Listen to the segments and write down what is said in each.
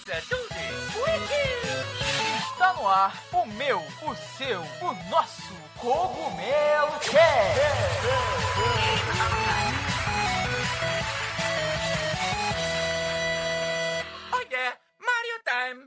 Está no ar o meu, o seu, o nosso Cogumelo Oh yeah, Mario Time!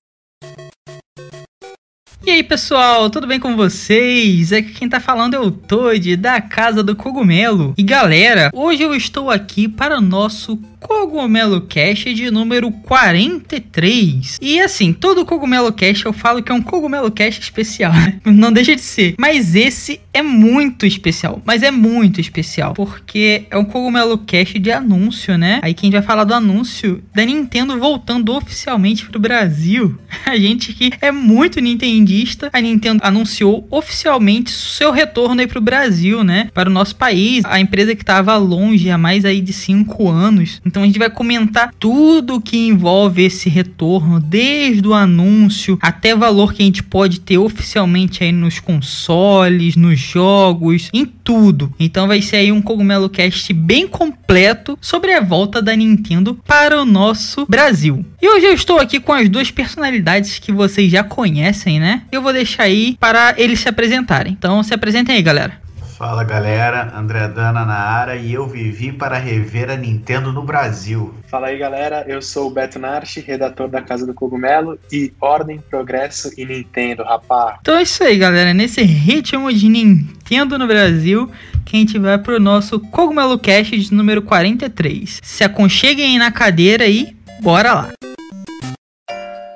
E aí pessoal, tudo bem com vocês? Aqui quem tá falando é o Toad da Casa do Cogumelo. E galera, hoje eu estou aqui para o nosso Cogumelo Cast de número 43. E assim, todo Cogumelo Cast eu falo que é um Cogumelo Cast especial, né? Não deixa de ser. Mas esse é muito especial. Mas é muito especial. Porque é um Cogumelo Cast de anúncio, né? Aí quem vai falar do anúncio da Nintendo voltando oficialmente pro Brasil. A gente que é muito nintendista, a Nintendo anunciou oficialmente seu retorno aí pro Brasil, né? Para o nosso país. A empresa que tava longe há mais aí de 5 anos. Então a gente vai comentar tudo que envolve esse retorno, desde o anúncio até valor que a gente pode ter oficialmente aí nos consoles, nos jogos, em tudo. Então vai ser aí um Cogumelo Cast bem completo sobre a volta da Nintendo para o nosso Brasil. E hoje eu estou aqui com as duas personalidades que vocês já conhecem, né? Eu vou deixar aí para eles se apresentarem. Então se apresentem aí, galera. Fala galera, André Dana na área e eu vivi para rever a Nintendo no Brasil. Fala aí galera, eu sou o Beto Narchi, redator da Casa do Cogumelo e Ordem, Progresso e Nintendo, rapá. Então é isso aí galera, nesse ritmo de Nintendo no Brasil, que a gente vai pro nosso Cogumelo Cast de número 43. Se aconcheguem aí na cadeira e bora lá!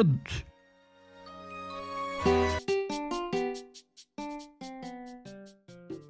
produtos.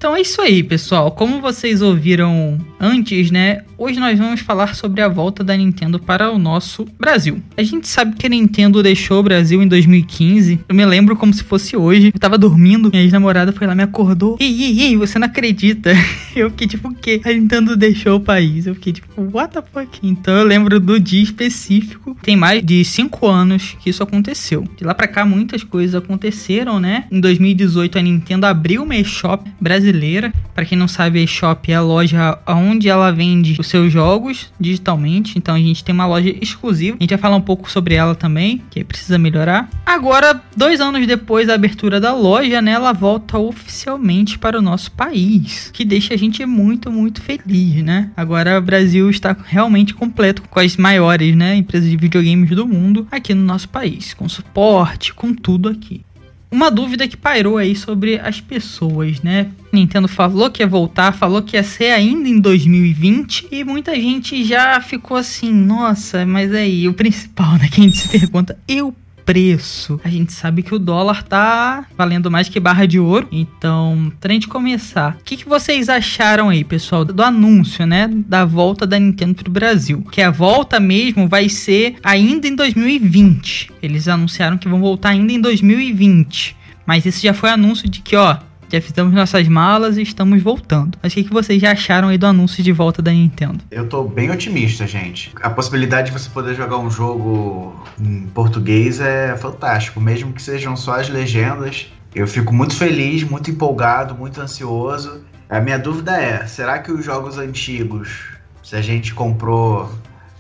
Então é isso aí, pessoal. Como vocês ouviram antes, né? Hoje nós vamos falar sobre a volta da Nintendo para o nosso Brasil. A gente sabe que a Nintendo deixou o Brasil em 2015. Eu me lembro como se fosse hoje. Eu tava dormindo, minha ex-namorada foi lá, me acordou. Ei, ei, ei, você não acredita? Eu fiquei tipo, o quê? A Nintendo deixou o país. Eu fiquei tipo, what the fuck? Então eu lembro do dia específico. Tem mais de 5 anos que isso aconteceu. De lá pra cá, muitas coisas aconteceram, né? Em 2018, a Nintendo abriu uma eShop brasileira brasileira. Para quem não sabe, a eShop é a loja onde ela vende os seus jogos digitalmente. Então a gente tem uma loja exclusiva. A gente vai falar um pouco sobre ela também, que precisa melhorar. Agora, dois anos depois da abertura da loja, né, ela volta oficialmente para o nosso país, que deixa a gente muito, muito feliz, né? Agora o Brasil está realmente completo com as maiores, né, empresas de videogames do mundo aqui no nosso país, com suporte, com tudo aqui uma dúvida que pairou aí sobre as pessoas, né? Nintendo falou que ia voltar, falou que ia ser ainda em 2020 e muita gente já ficou assim, nossa, mas aí o principal, né? Que a gente se pergunta, eu preço. A gente sabe que o dólar tá valendo mais que barra de ouro. Então, pra gente começar, o que, que vocês acharam aí, pessoal, do anúncio, né? Da volta da Nintendo pro Brasil. Que a volta mesmo vai ser ainda em 2020. Eles anunciaram que vão voltar ainda em 2020. Mas esse já foi anúncio de que, ó, já fizemos nossas malas e estamos voltando. Mas o que, que vocês já acharam aí do anúncio de volta da Nintendo? Eu tô bem otimista, gente. A possibilidade de você poder jogar um jogo em português é fantástico, mesmo que sejam só as legendas. Eu fico muito feliz, muito empolgado, muito ansioso. A minha dúvida é: será que os jogos antigos, se a gente comprou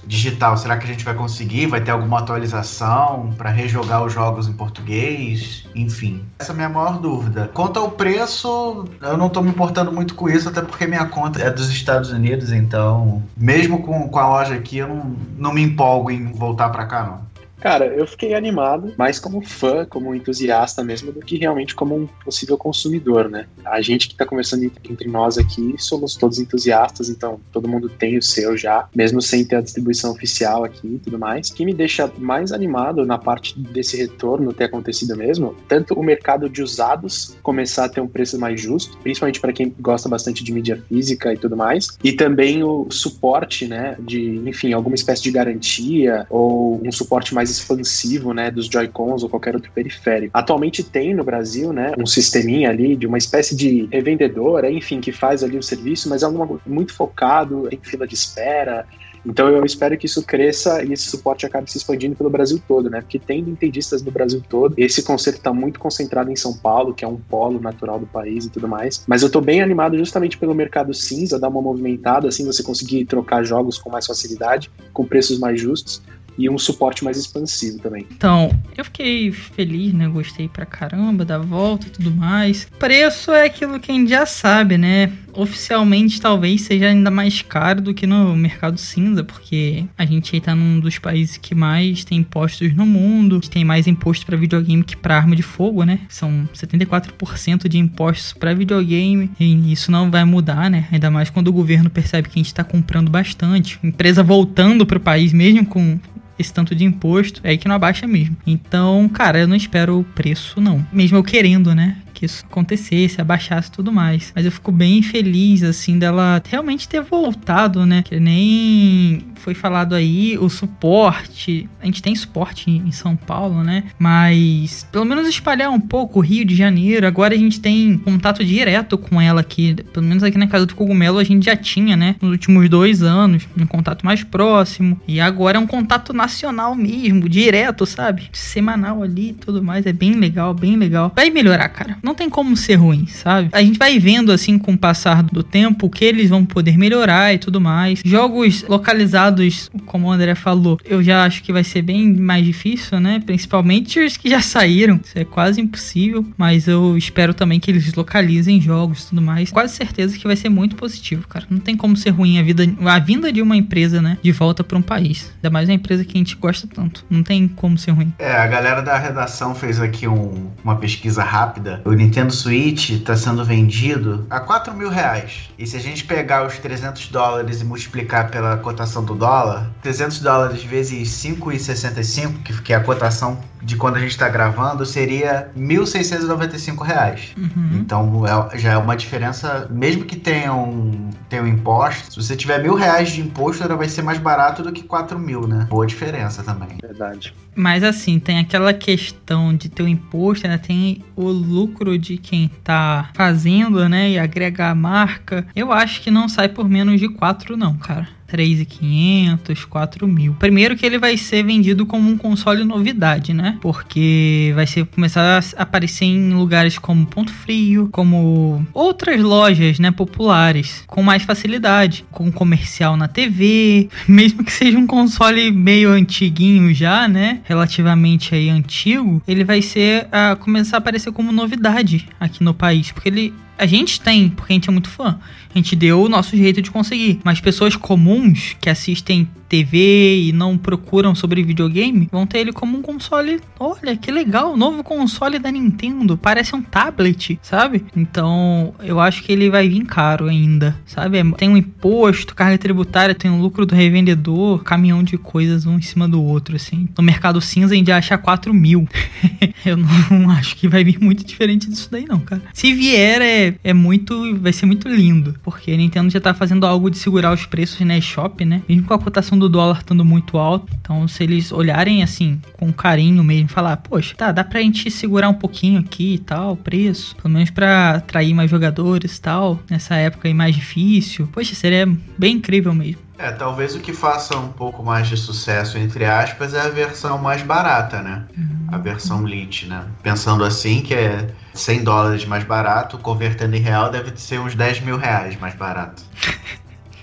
digital, será que a gente vai conseguir? Vai ter alguma atualização para rejogar os jogos em português? Enfim, essa é a minha maior dúvida. Quanto ao preço, eu não estou me importando muito com isso, até porque minha conta é dos Estados Unidos, então, mesmo com, com a loja aqui, eu não, não me empolgo em voltar para cá, não. Cara, eu fiquei animado, mais como fã, como entusiasta mesmo, do que realmente como um possível consumidor, né? A gente que tá conversando entre nós aqui, somos todos entusiastas, então todo mundo tem o seu já, mesmo sem ter a distribuição oficial aqui e tudo mais. O que me deixa mais animado na parte desse retorno ter acontecido mesmo, tanto o mercado de usados começar a ter um preço mais justo, principalmente para quem gosta bastante de mídia física e tudo mais, e também o suporte, né, de, enfim, alguma espécie de garantia ou um suporte mais expansivo, né, dos Joy-Cons ou qualquer outro periférico. Atualmente tem no Brasil, né, um sisteminha ali de uma espécie de revendedora, enfim, que faz ali o serviço, mas é algo muito focado, em fila de espera, então eu espero que isso cresça e esse suporte acabe se expandindo pelo Brasil todo, né? Porque tem nintendistas no Brasil todo. Esse conceito está muito concentrado em São Paulo, que é um polo natural do país e tudo mais. Mas eu estou bem animado justamente pelo mercado cinza, dar uma movimentada, assim você conseguir trocar jogos com mais facilidade, com preços mais justos e um suporte mais expansivo também. Então, eu fiquei feliz, né? Gostei pra caramba da volta e tudo mais. Preço é aquilo que a gente já sabe, né? Oficialmente talvez seja ainda mais caro do que no mercado cinza, porque a gente aí tá num dos países que mais tem impostos no mundo, tem mais imposto para videogame que para arma de fogo, né? São 74% de impostos para videogame e isso não vai mudar, né? Ainda mais quando o governo percebe que a gente tá comprando bastante, empresa voltando pro país mesmo com esse tanto de imposto, é aí que não abaixa mesmo. Então, cara, eu não espero o preço, não. Mesmo eu querendo, né? Que isso acontecesse, abaixasse tudo mais. Mas eu fico bem feliz, assim, dela realmente ter voltado, né? Que nem foi falado aí, o suporte. A gente tem suporte em São Paulo, né? Mas pelo menos espalhar um pouco o Rio de Janeiro. Agora a gente tem contato direto com ela aqui. Pelo menos aqui na casa do Cogumelo a gente já tinha, né? Nos últimos dois anos, um contato mais próximo. E agora é um contato nacional mesmo, direto, sabe? Semanal ali e tudo mais. É bem legal, bem legal. Vai melhorar, cara. Não não tem como ser ruim, sabe? A gente vai vendo assim com o passar do tempo que eles vão poder melhorar e tudo mais. Jogos localizados, como o André falou, eu já acho que vai ser bem mais difícil, né? Principalmente os que já saíram. Isso é quase impossível, mas eu espero também que eles localizem jogos e tudo mais. Quase certeza que vai ser muito positivo, cara. Não tem como ser ruim a vida, a vinda de uma empresa, né, de volta para um país. Ainda mais uma empresa que a gente gosta tanto. Não tem como ser ruim. É, a galera da redação fez aqui um, uma pesquisa rápida. Nintendo Switch está sendo vendido a 4 mil reais. E se a gente pegar os 300 dólares e multiplicar pela cotação do dólar, 300 dólares vezes 5,65, que, que é a cotação de quando a gente está gravando, seria 1.695 reais. Uhum. Então é, já é uma diferença, mesmo que tenha um, tenha um imposto, se você tiver mil reais de imposto, ela vai ser mais barato do que 4 mil, né? Boa diferença também. Verdade. Mas assim, tem aquela questão de ter o imposto, né? Tem o lucro de quem tá fazendo, né? E agregar a marca. Eu acho que não sai por menos de 4, não, cara. 3.500, 4 mil. Primeiro que ele vai ser vendido como um console novidade, né? Porque vai ser começar a aparecer em lugares como Ponto Frio, como outras lojas, né, populares, com mais facilidade, com comercial na TV, mesmo que seja um console meio antiguinho já, né, relativamente aí antigo, ele vai ser a começar a aparecer como novidade aqui no país, porque ele a gente tem, porque a gente é muito fã. A gente deu o nosso jeito de conseguir. Mas pessoas comuns que assistem TV e não procuram sobre videogame, vão ter ele como um console. Olha, que legal, novo console da Nintendo. Parece um tablet, sabe? Então, eu acho que ele vai vir caro ainda, sabe? É, tem um imposto, carga tributária, tem o um lucro do revendedor, caminhão de coisas um em cima do outro, assim. No mercado cinza a gente acha 4 mil. eu não acho que vai vir muito diferente disso daí, não, cara. Se vier, é, é muito. Vai ser muito lindo. Porque a Nintendo já tá fazendo algo de segurar os preços na eShop, né? Mesmo com a cotação do dólar estando muito alto. Então, se eles olharem assim, com carinho mesmo, falar, poxa, tá, dá pra gente segurar um pouquinho aqui e tal, o preço, pelo menos pra atrair mais jogadores e tal, nessa época aí mais difícil. Poxa, seria bem incrível mesmo. É, talvez o que faça um pouco mais de sucesso, entre aspas, é a versão mais barata, né? Uhum. A versão Lite, né? Pensando assim, que é 100 dólares mais barato, convertendo em real, deve ser uns 10 mil reais mais barato.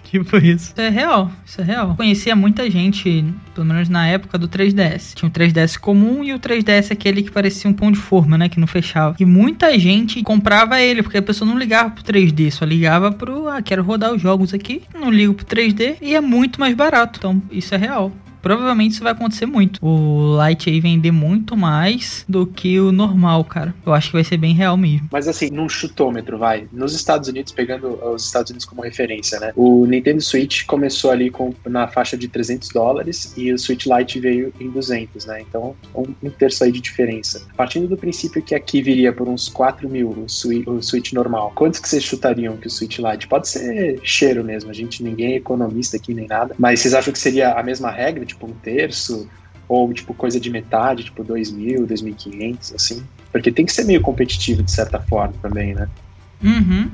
Tipo isso. Isso é real, isso é real. Conhecia muita gente, pelo menos na época do 3DS. Tinha o 3DS comum e o 3DS aquele que parecia um pão de forma, né? Que não fechava. E muita gente comprava ele, porque a pessoa não ligava pro 3D, só ligava pro, ah, quero rodar os jogos aqui, não ligo pro 3D e é muito mais barato. Então, isso é real provavelmente isso vai acontecer muito. O Lite aí vender muito mais do que o normal, cara. Eu acho que vai ser bem real mesmo. Mas assim, num chutômetro, vai. Nos Estados Unidos, pegando os Estados Unidos como referência, né? O Nintendo Switch começou ali com, na faixa de 300 dólares e o Switch Lite veio em 200, né? Então, um, um terço aí de diferença. Partindo do princípio que aqui viria por uns 4 mil o Switch, o Switch normal, quantos que vocês chutariam que o Switch Lite? Pode ser cheiro mesmo, a gente ninguém é economista aqui nem nada, mas vocês acham que seria a mesma regra? Tipo, um terço, Ou, tipo, coisa de metade, tipo 2.000, 2.500, assim. Porque tem que ser meio competitivo, de certa forma, também, né? Uhum.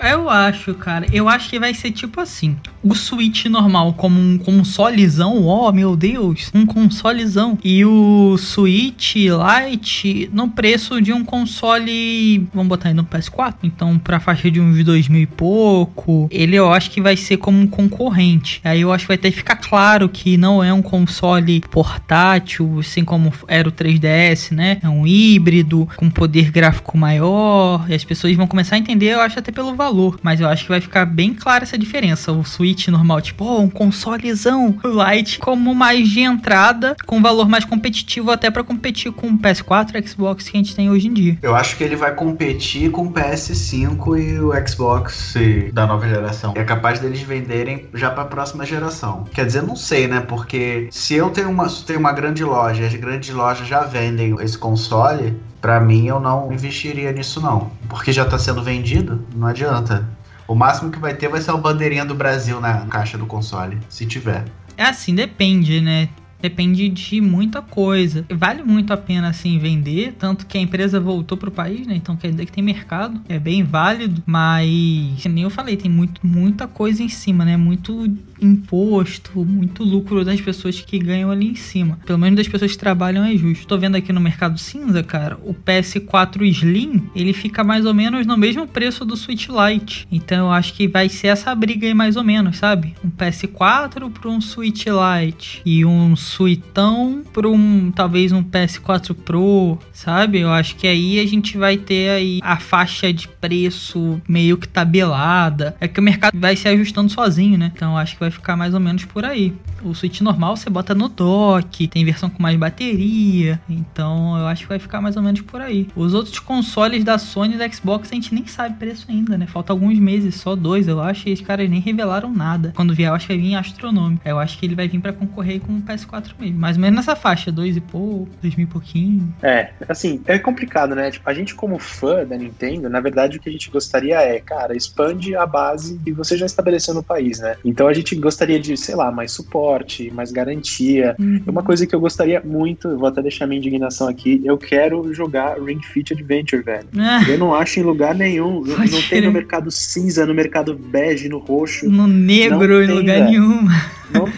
Eu acho, cara. Eu acho que vai ser tipo assim. O Switch normal como um consolezão, oh meu Deus, um consolezão. E o Switch Lite no preço de um console, vamos botar aí no PS4, então pra faixa de uns dois mil e pouco. Ele eu acho que vai ser como um concorrente. Aí eu acho que vai ter que ficar claro que não é um console portátil, assim como era o 3DS, né? É um híbrido com poder gráfico maior. E as pessoas vão começar a entender, eu acho até pelo valor mas eu acho que vai ficar bem clara essa diferença. O Switch normal, tipo, oh, um consolezão Lite como mais de entrada, com valor mais competitivo até para competir com o PS4 e Xbox que a gente tem hoje em dia. Eu acho que ele vai competir com o PS5 e o Xbox da nova geração. É capaz deles venderem já para a próxima geração. Quer dizer, não sei, né? Porque se eu tenho uma, tenho uma grande loja, as grandes lojas já vendem esse console, para mim eu não investiria nisso não, porque já tá sendo vendido, não adianta. O máximo que vai ter vai ser a bandeirinha do Brasil na caixa do console, se tiver. É assim, depende, né? Depende de muita coisa. Vale muito a pena assim vender, tanto que a empresa voltou pro país, né? Então quer dizer que tem mercado, é bem válido, mas nem eu falei, tem muito, muita coisa em cima, né? Muito imposto, muito lucro das pessoas que ganham ali em cima. Pelo menos das pessoas que trabalham é justo. Tô vendo aqui no mercado cinza, cara, o PS4 Slim, ele fica mais ou menos no mesmo preço do Switch Lite. Então eu acho que vai ser essa briga aí mais ou menos, sabe? Um PS4 para um Switch Lite e um Suitão para um talvez um PS4 Pro, sabe? Eu acho que aí a gente vai ter aí a faixa de preço meio que tabelada. É que o mercado vai se ajustando sozinho, né? Então acho que vai vai ficar mais ou menos por aí. O Switch normal você bota no dock, tem versão com mais bateria, então eu acho que vai ficar mais ou menos por aí. Os outros consoles da Sony e da Xbox a gente nem sabe preço ainda, né? Falta alguns meses, só dois, eu acho, e os caras nem revelaram nada. Quando vier, eu acho que vai vir astronômico. Eu acho que ele vai vir para concorrer com o PS4 mesmo, mais ou menos nessa faixa, dois e pouco, dois mil e pouquinho. É, assim, é complicado, né? Tipo, a gente como fã da Nintendo, na verdade o que a gente gostaria é, cara, expande a base que você já estabeleceu no país, né? Então a gente gostaria de, sei lá, mais suporte, mais garantia. Uhum. Uma coisa que eu gostaria muito, vou até deixar minha indignação aqui, eu quero jogar Ring Fit Adventure, velho. Ah. Eu não acho em lugar nenhum. Não tem no mercado cinza, no mercado bege, no roxo. No negro, em lugar velho. nenhum. Não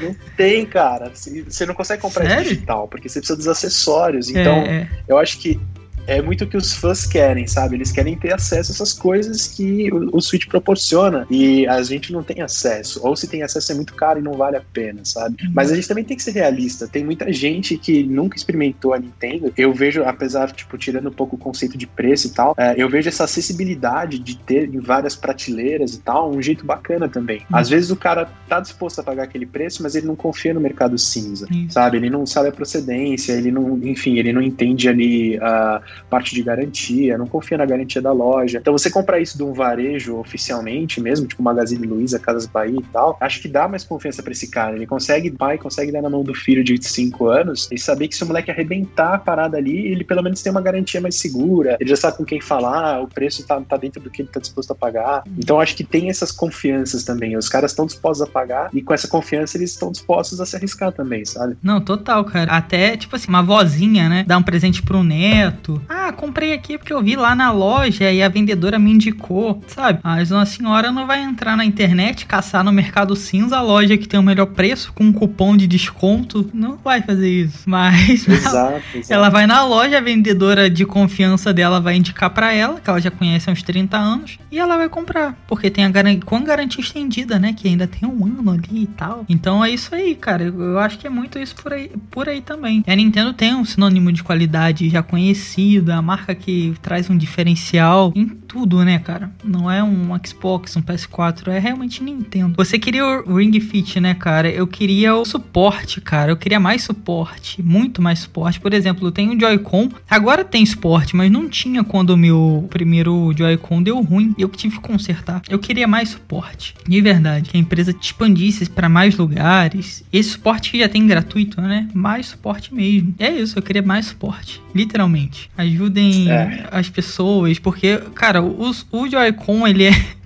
não tem, cara. Você não consegue comprar Sério? digital, porque você precisa dos acessórios. Então, é, é. eu acho que é muito o que os fãs querem, sabe? Eles querem ter acesso a essas coisas que o, o Switch proporciona e a gente não tem acesso. Ou se tem acesso é muito caro e não vale a pena, sabe? Uhum. Mas a gente também tem que ser realista. Tem muita gente que nunca experimentou a Nintendo. Eu vejo, apesar, tipo, tirando um pouco o conceito de preço e tal, é, eu vejo essa acessibilidade de ter em várias prateleiras e tal, um jeito bacana também. Uhum. Às vezes o cara tá disposto a pagar aquele preço, mas ele não confia no mercado cinza, uhum. sabe? Ele não sabe a procedência, ele não, enfim, ele não entende ali a uh, parte de garantia, não confia na garantia da loja. Então você comprar isso de um varejo oficialmente mesmo, tipo Magazine Luiza, Casas Bahia e tal, acho que dá mais confiança para esse cara. Ele consegue, pai consegue dar na mão do filho de 5 anos e saber que se o moleque arrebentar a parada ali, ele pelo menos tem uma garantia mais segura, ele já sabe com quem falar, o preço tá, tá dentro do que ele tá disposto a pagar. Então acho que tem essas confianças também. Os caras estão dispostos a pagar e com essa confiança eles estão dispostos a se arriscar também, sabe? Não, total, cara. Até, tipo assim, uma vozinha, né? Dar um presente pro neto. Ah, comprei aqui porque eu vi lá na loja e a vendedora me indicou, sabe? Mas uma senhora não vai entrar na internet, caçar no mercado cinza a loja que tem o melhor preço com um cupom de desconto. Não vai fazer isso. Mas exato, exato. ela vai na loja, a vendedora de confiança dela vai indicar para ela, que ela já conhece há uns 30 anos, e ela vai comprar. Porque tem a garantia, com garantia estendida, né? Que ainda tem um ano ali e tal. Então é isso aí, cara. Eu acho que é muito isso por aí, por aí também. A Nintendo tem um sinônimo de qualidade já conhecido, a marca que traz um diferencial. em tudo, né, cara? Não é um Xbox, um PS4, é realmente Nintendo. Você queria o Ring Fit, né, cara? Eu queria o suporte, cara. Eu queria mais suporte, muito mais suporte. Por exemplo, eu tenho um Joy-Con, agora tem suporte, mas não tinha quando o meu primeiro Joy-Con deu ruim e eu tive que consertar. Eu queria mais suporte, de verdade. Que a empresa te expandisse para mais lugares. Esse suporte que já tem gratuito, né? Mais suporte mesmo. É isso, eu queria mais suporte, literalmente. Ajudem é. as pessoas, porque, cara, o, o Joy-Con, ele é.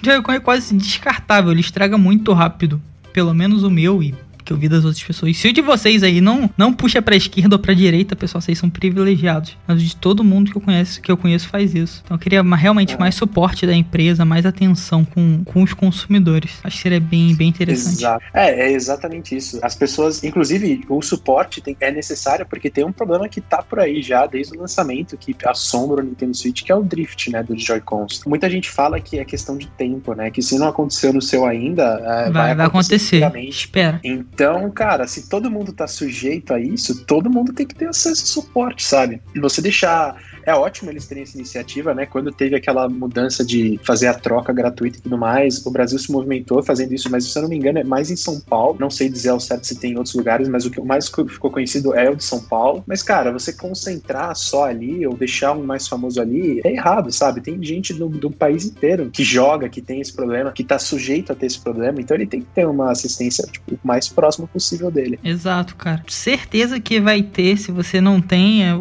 O Joy-Con é quase descartável, ele estraga muito rápido. Pelo menos o meu, e que ouvir das outras pessoas. Se o de vocês aí não, não puxa pra esquerda ou pra direita, pessoal, vocês são privilegiados. Mas de todo mundo que eu conheço, que eu conheço faz isso. Então eu queria realmente mais suporte da empresa, mais atenção com, com os consumidores. Acho que seria bem, bem interessante. Exato. É, é exatamente isso. As pessoas, inclusive, o suporte tem, é necessário porque tem um problema que tá por aí já desde o lançamento, que assombra o Nintendo Switch, que é o drift, né, dos Joy-Cons. Muita gente fala que é questão de tempo, né, que se não aconteceu no seu ainda, é, vai, vai acontecer. Espera. Então, cara, se todo mundo tá sujeito a isso, todo mundo tem que ter acesso ao suporte, sabe? E você deixar é ótimo eles terem essa iniciativa, né? Quando teve aquela mudança de fazer a troca gratuita e tudo mais, o Brasil se movimentou fazendo isso, mas se eu não me engano é mais em São Paulo. Não sei dizer ao certo se tem em outros lugares, mas o que mais ficou conhecido é o de São Paulo. Mas, cara, você concentrar só ali ou deixar um mais famoso ali é errado, sabe? Tem gente do, do país inteiro que joga, que tem esse problema, que tá sujeito a ter esse problema, então ele tem que ter uma assistência tipo, o mais próximo possível dele. Exato, cara. Certeza que vai ter, se você não tem é,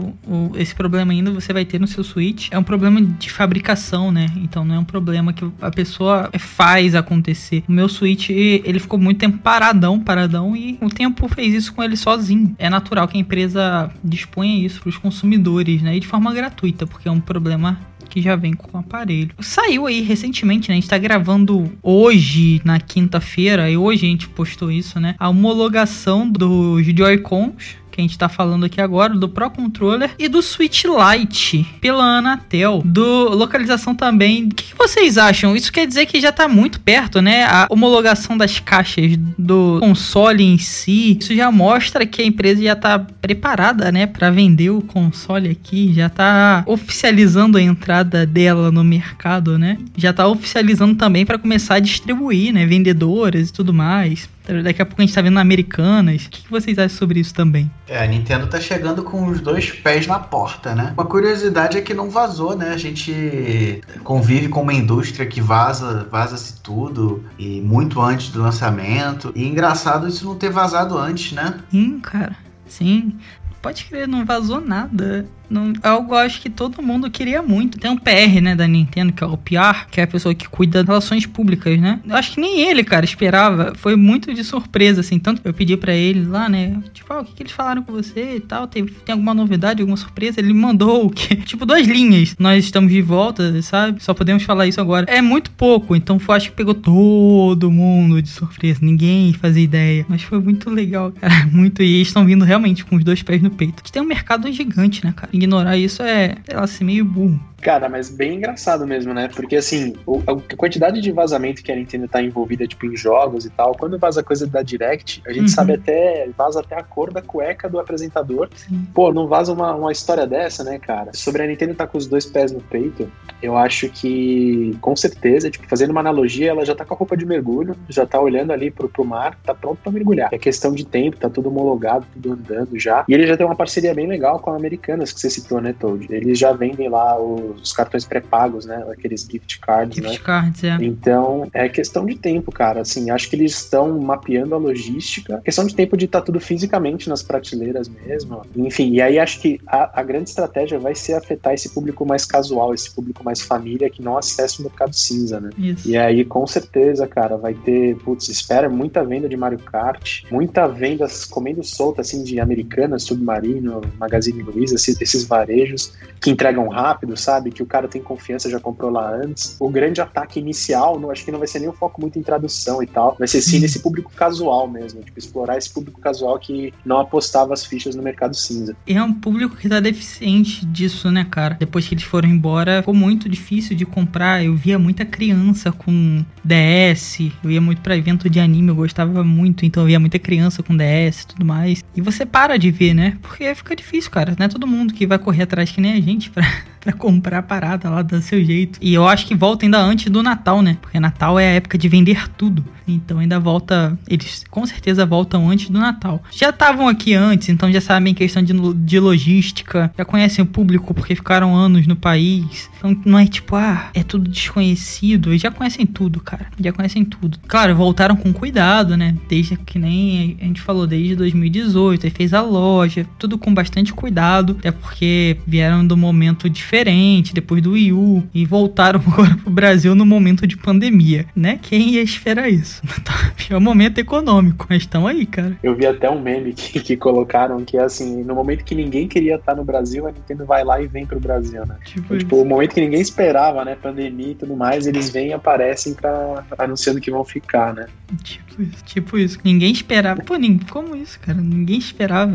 esse problema ainda, você vai ter no seu Switch. É um problema de fabricação, né? Então não é um problema que a pessoa faz acontecer. O meu Switch, ele ficou muito tempo paradão, paradão, e o tempo fez isso com ele sozinho. É natural que a empresa disponha isso para os consumidores, né? E de forma gratuita, porque é um problema que já vem com o aparelho. Saiu aí recentemente, né? A gente tá gravando hoje, na quinta-feira, e hoje a gente postou isso, né? A homologação dos Joy-Cons que a gente tá falando aqui agora, do Pro Controller e do Switch Lite pela Anatel, do localização também. O que vocês acham? Isso quer dizer que já tá muito perto, né? A homologação das caixas do console em si, isso já mostra que a empresa já tá preparada, né, para vender o console aqui, já tá oficializando a entrada dela no mercado, né? Já tá oficializando também para começar a distribuir, né, vendedoras e tudo mais. Daqui a pouco a gente tá vendo Americanas. O que vocês acham sobre isso também? É, a Nintendo tá chegando com os dois pés na porta, né? Uma curiosidade é que não vazou, né? A gente convive com uma indústria que vaza, vaza-se tudo e muito antes do lançamento. E engraçado isso não ter vazado antes, né? Sim, cara. Sim. Pode crer, não vazou nada. Não, é algo acho que todo mundo queria muito. Tem um PR, né, da Nintendo, que é o PR, que é a pessoa que cuida das relações públicas, né? Eu acho que nem ele, cara, esperava. Foi muito de surpresa, assim. Tanto eu pedi para ele lá, né? Tipo, ah, o que, que eles falaram com você e tal? Tem, tem alguma novidade, alguma surpresa? Ele mandou o quê? Tipo, duas linhas. Nós estamos de volta, sabe? Só podemos falar isso agora. É muito pouco, então acho que pegou todo mundo de surpresa. Ninguém fazia ideia. Mas foi muito legal, cara. Muito. E eles estão vindo realmente com os dois pés no peito. Que tem um mercado gigante, né, cara? ignorar isso é, sei lá, ser meio burro. Cara, mas bem engraçado mesmo, né? Porque assim, o, a quantidade de vazamento que a Nintendo tá envolvida, tipo, em jogos e tal, quando vaza coisa da Direct, a gente uhum. sabe até, vaza até a cor da cueca do apresentador. Sim. Pô, não vaza uma, uma história dessa, né, cara? Sobre a Nintendo tá com os dois pés no peito, eu acho que, com certeza, tipo, fazendo uma analogia, ela já tá com a roupa de mergulho, já tá olhando ali pro, pro mar, tá pronto pra mergulhar. É questão de tempo, tá tudo homologado, tudo andando já. E ele já tem uma parceria bem legal com a Americanas, que você citou, né, Toad? Eles já vendem lá o os cartões pré-pagos, né? Aqueles gift cards, gift né? cards, é. Então, é questão de tempo, cara. Assim, acho que eles estão mapeando a logística. Questão de tempo de estar tá tudo fisicamente nas prateleiras mesmo. Enfim, e aí acho que a, a, grande estratégia vai ser afetar esse público mais casual, esse público mais família que não acessa o mercado cinza, né? Isso. E aí, com certeza, cara, vai ter, putz, espera muita venda de Mario Kart, muita venda comendo solta, assim, de Americanas, Submarino, Magazine Luiza, esses, esses varejos que entregam rápido, sabe? Sabe? Que o cara tem confiança, já comprou lá antes. O grande ataque inicial, não, acho que não vai ser nem um foco muito em tradução e tal. Vai ser sim uhum. nesse público casual mesmo. Tipo, explorar esse público casual que não apostava as fichas no mercado cinza. E é um público que tá deficiente disso, né, cara? Depois que eles foram embora, ficou muito difícil de comprar. Eu via muita criança com DS. Eu ia muito pra evento de anime, eu gostava muito. Então eu via muita criança com DS e tudo mais. E você para de ver, né? Porque fica difícil, cara. Não é todo mundo que vai correr atrás que nem a gente pra, pra comprar a parada lá do seu jeito. E eu acho que volta ainda antes do Natal, né? Porque Natal é a época de vender tudo. Então ainda volta. Eles com certeza voltam antes do Natal. Já estavam aqui antes, então já sabem questão de, de logística. Já conhecem o público porque ficaram anos no país. Então não é tipo, ah, é tudo desconhecido. Eles já conhecem tudo, cara. Já conhecem tudo. Claro, voltaram com cuidado, né? Desde que nem a gente falou, desde 2018. Aí fez a loja. Tudo com bastante cuidado. Até porque vieram do momento diferente depois do Wii U e voltaram agora pro Brasil no momento de pandemia, né? Quem ia esperar isso? É um momento econômico, mas estão aí, cara. Eu vi até um meme que, que colocaram que é assim, no momento que ninguém queria estar no Brasil, a Nintendo vai lá e vem pro Brasil, né? Tipo, então, tipo o momento que ninguém esperava, né? Pandemia e tudo mais, eles vêm e aparecem pra, anunciando que vão ficar, né? Tipo isso, tipo isso. Ninguém esperava. Pô, como isso, cara? Ninguém esperava.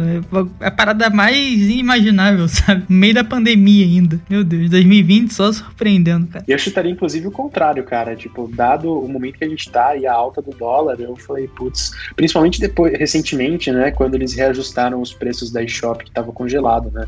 É a parada mais inimaginável, sabe? No meio da pandemia ainda. Meu Deus, 2020 só surpreendendo, cara. E eu chutaria, inclusive, o contrário, cara. Tipo, dado o momento que a gente tá e a alta do dólar, eu falei, putz, principalmente depois, recentemente, né? Quando eles reajustaram os preços da eShop que tava congelado, né?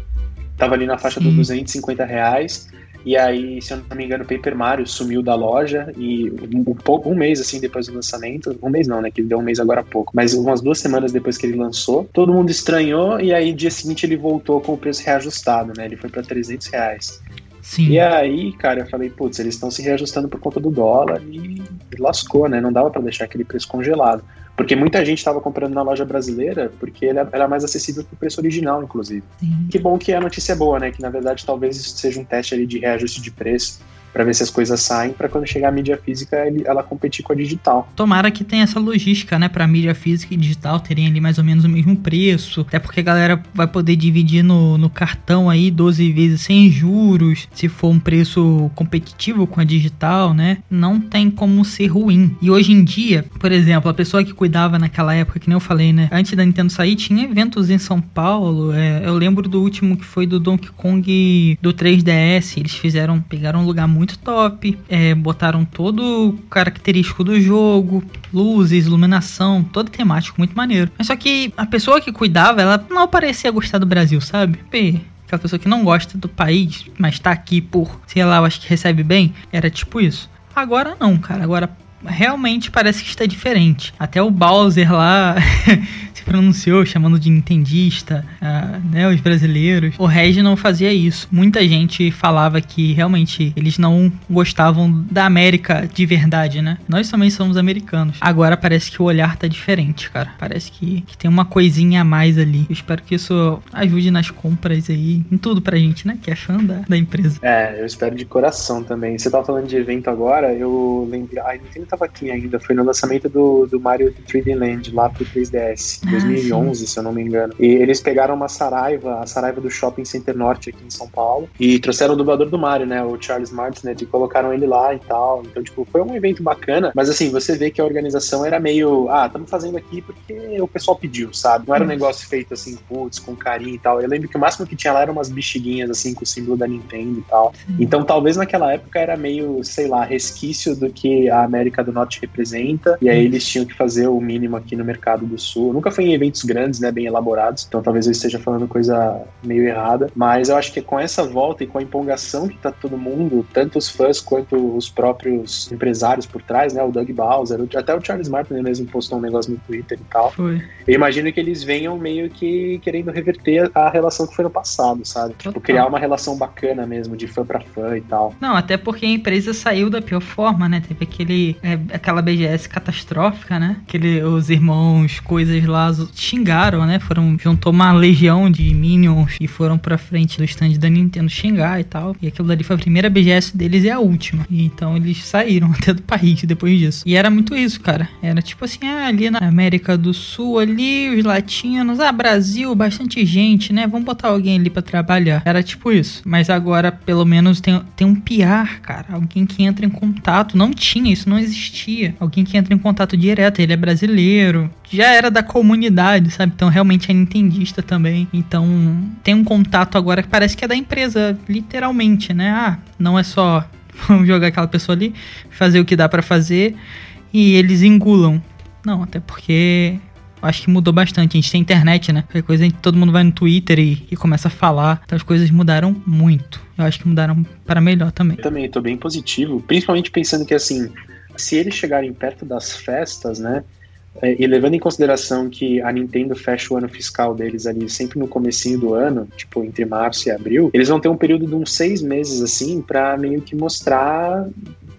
Tava ali na faixa Sim. dos 250 reais. E aí, se eu não me engano, o Paper Mario sumiu da loja e um, um, mês assim depois do lançamento, um mês não, né? Que ele deu um mês agora há pouco, mas umas duas semanas depois que ele lançou, todo mundo estranhou e aí dia seguinte ele voltou com o preço reajustado, né? Ele foi para 300 reais. Sim. E aí, cara, eu falei, putz, eles estão se reajustando por conta do dólar e lascou, né? Não dava para deixar aquele preço congelado. Porque muita gente estava comprando na loja brasileira porque ele era mais acessível que o preço original, inclusive. Sim. Que bom que a notícia é boa, né? Que na verdade talvez isso seja um teste ali de reajuste de preço para ver se as coisas saem, para quando chegar a mídia física ela competir com a digital. Tomara que tenha essa logística, né, para mídia física e digital terem ali mais ou menos o mesmo preço, até porque a galera vai poder dividir no, no cartão aí 12 vezes sem juros, se for um preço competitivo com a digital, né? Não tem como ser ruim. E hoje em dia, por exemplo, a pessoa que cuidava naquela época, que nem eu falei, né, antes da Nintendo sair, tinha eventos em São Paulo. É, eu lembro do último que foi do Donkey Kong do 3DS. Eles fizeram, pegaram um lugar muito muito top. É, botaram todo o característico do jogo, luzes, iluminação, todo temático, muito maneiro. Mas só que a pessoa que cuidava, ela não parecia gostar do Brasil, sabe? P aquela pessoa que não gosta do país, mas tá aqui por, sei lá, eu acho que recebe bem, era tipo isso. Agora não, cara. Agora realmente parece que está diferente. Até o Bowser lá pronunciou chamando de nintendista, uh, né, os brasileiros. O Regi não fazia isso. Muita gente falava que realmente eles não gostavam da América de verdade, né? Nós também somos americanos. Agora parece que o olhar tá diferente, cara. Parece que, que tem uma coisinha a mais ali. Eu espero que isso ajude nas compras aí, em tudo pra gente, né? Que é fã da, da empresa. É, eu espero de coração também. Você tava falando de evento agora, eu lembrei. Ai, Nintendo tava aqui ainda. Foi no lançamento do, do Mario 3D Land lá pro 3DS. 2011, ah, se eu não me engano. E eles pegaram uma Saraiva, a Saraiva do Shopping Center Norte aqui em São Paulo, e trouxeram o dublador do Mario, né, o Charles Martinet, e colocaram ele lá e tal. Então, tipo, foi um evento bacana, mas assim, você vê que a organização era meio, ah, estamos fazendo aqui porque o pessoal pediu, sabe? Não era um negócio feito assim, putz, com carinho e tal. Eu lembro que o máximo que tinha lá eram umas bexiguinhas, assim, com o símbolo da Nintendo e tal. Então, talvez naquela época era meio, sei lá, resquício do que a América do Norte representa, e aí eles tinham que fazer o mínimo aqui no mercado do Sul. Nunca foi em eventos grandes, né, bem elaborados, então talvez eu esteja falando coisa meio errada, mas eu acho que com essa volta e com a empolgação que tá todo mundo, tanto os fãs quanto os próprios empresários por trás, né, o Doug Bowser, até o Charles Martin mesmo postou um negócio no Twitter e tal. Foi. Eu imagino que eles venham meio que querendo reverter a relação que foi no passado, sabe? Tipo, criar uma relação bacana mesmo, de fã pra fã e tal. Não, até porque a empresa saiu da pior forma, né? Teve aquele, é, aquela BGS catastrófica, né? Aquele, os irmãos, coisas lá, xingaram, né? Foram, juntou uma legião de minions e foram pra frente do stand da Nintendo xingar e tal. E aquilo dali foi a primeira BGS deles e a última. E então eles saíram até do país depois disso. E era muito isso, cara. Era tipo assim, ah, ali na América do Sul, ali, os latinos, ah, Brasil, bastante gente, né? Vamos botar alguém ali para trabalhar. Era tipo isso. Mas agora, pelo menos, tem, tem um PR, cara. Alguém que entra em contato. Não tinha, isso não existia. Alguém que entra em contato direto. Ele é brasileiro. Já era da comunidade, sabe? Então realmente é nintendista também. Então tem um contato agora que parece que é da empresa, literalmente, né? Ah, não é só vamos jogar aquela pessoa ali, fazer o que dá para fazer e eles engulam. Não, até porque acho que mudou bastante. A gente tem internet, né? Qualquer coisa, todo mundo vai no Twitter e, e, começa a falar. Então as coisas mudaram muito. Eu acho que mudaram para melhor também. Eu também tô bem positivo, principalmente pensando que assim, se eles chegarem perto das festas, né? É, e levando em consideração que a Nintendo fecha o ano fiscal deles ali sempre no comecinho do ano, tipo entre março e abril, eles vão ter um período de uns seis meses assim para meio que mostrar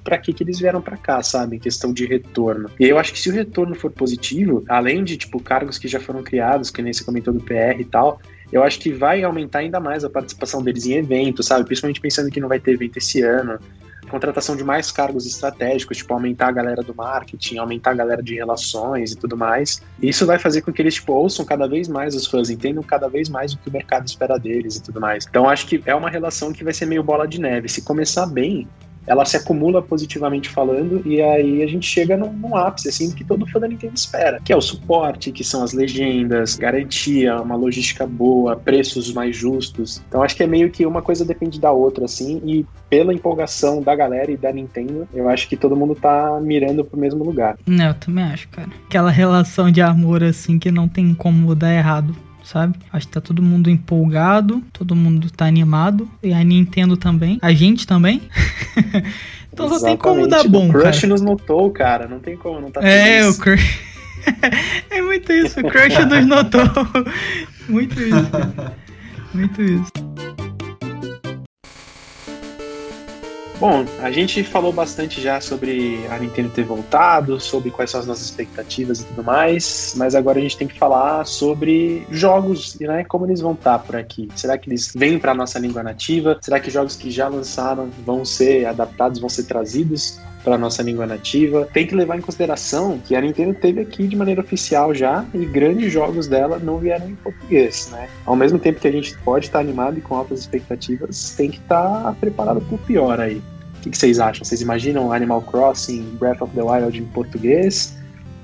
para que que eles vieram para cá, sabe, em questão de retorno. E eu acho que se o retorno for positivo, além de tipo cargos que já foram criados, que nem você comentou do PR e tal, eu acho que vai aumentar ainda mais a participação deles em eventos, sabe? Principalmente pensando que não vai ter evento esse ano contratação de mais cargos estratégicos, tipo aumentar a galera do marketing, aumentar a galera de relações e tudo mais. Isso vai fazer com que eles tipo, ouçam cada vez mais os fãs, entendam cada vez mais o que o mercado espera deles e tudo mais. Então acho que é uma relação que vai ser meio bola de neve. Se começar bem, ela se acumula positivamente falando e aí a gente chega num, num, ápice assim que todo fã da Nintendo espera, que é o suporte, que são as legendas, garantia, uma logística boa, preços mais justos. Então acho que é meio que uma coisa depende da outra assim e pela empolgação da galera e da Nintendo, eu acho que todo mundo tá mirando pro mesmo lugar. Não, eu também acho, cara. Aquela relação de amor assim que não tem como dar errado sabe? Acho que tá todo mundo empolgado, todo mundo tá animado, e a Nintendo também, a gente também. então só tem como dar bom, o Crush cara. nos notou, cara, não tem como não tá É, feliz. o Crush... é muito isso, o Crush nos notou. muito isso. Muito isso. Bom, a gente falou bastante já sobre a Nintendo ter voltado, sobre quais são as nossas expectativas e tudo mais, mas agora a gente tem que falar sobre jogos, né? Como eles vão estar por aqui. Será que eles vêm para nossa língua nativa? Será que jogos que já lançaram vão ser adaptados, vão ser trazidos para nossa língua nativa? Tem que levar em consideração que a Nintendo teve aqui de maneira oficial já e grandes jogos dela não vieram em português, né? Ao mesmo tempo que a gente pode estar animado e com altas expectativas, tem que estar preparado para o pior aí. O que, vocês acham? Vocês imaginam Animal Crossing Breath of the Wild em português?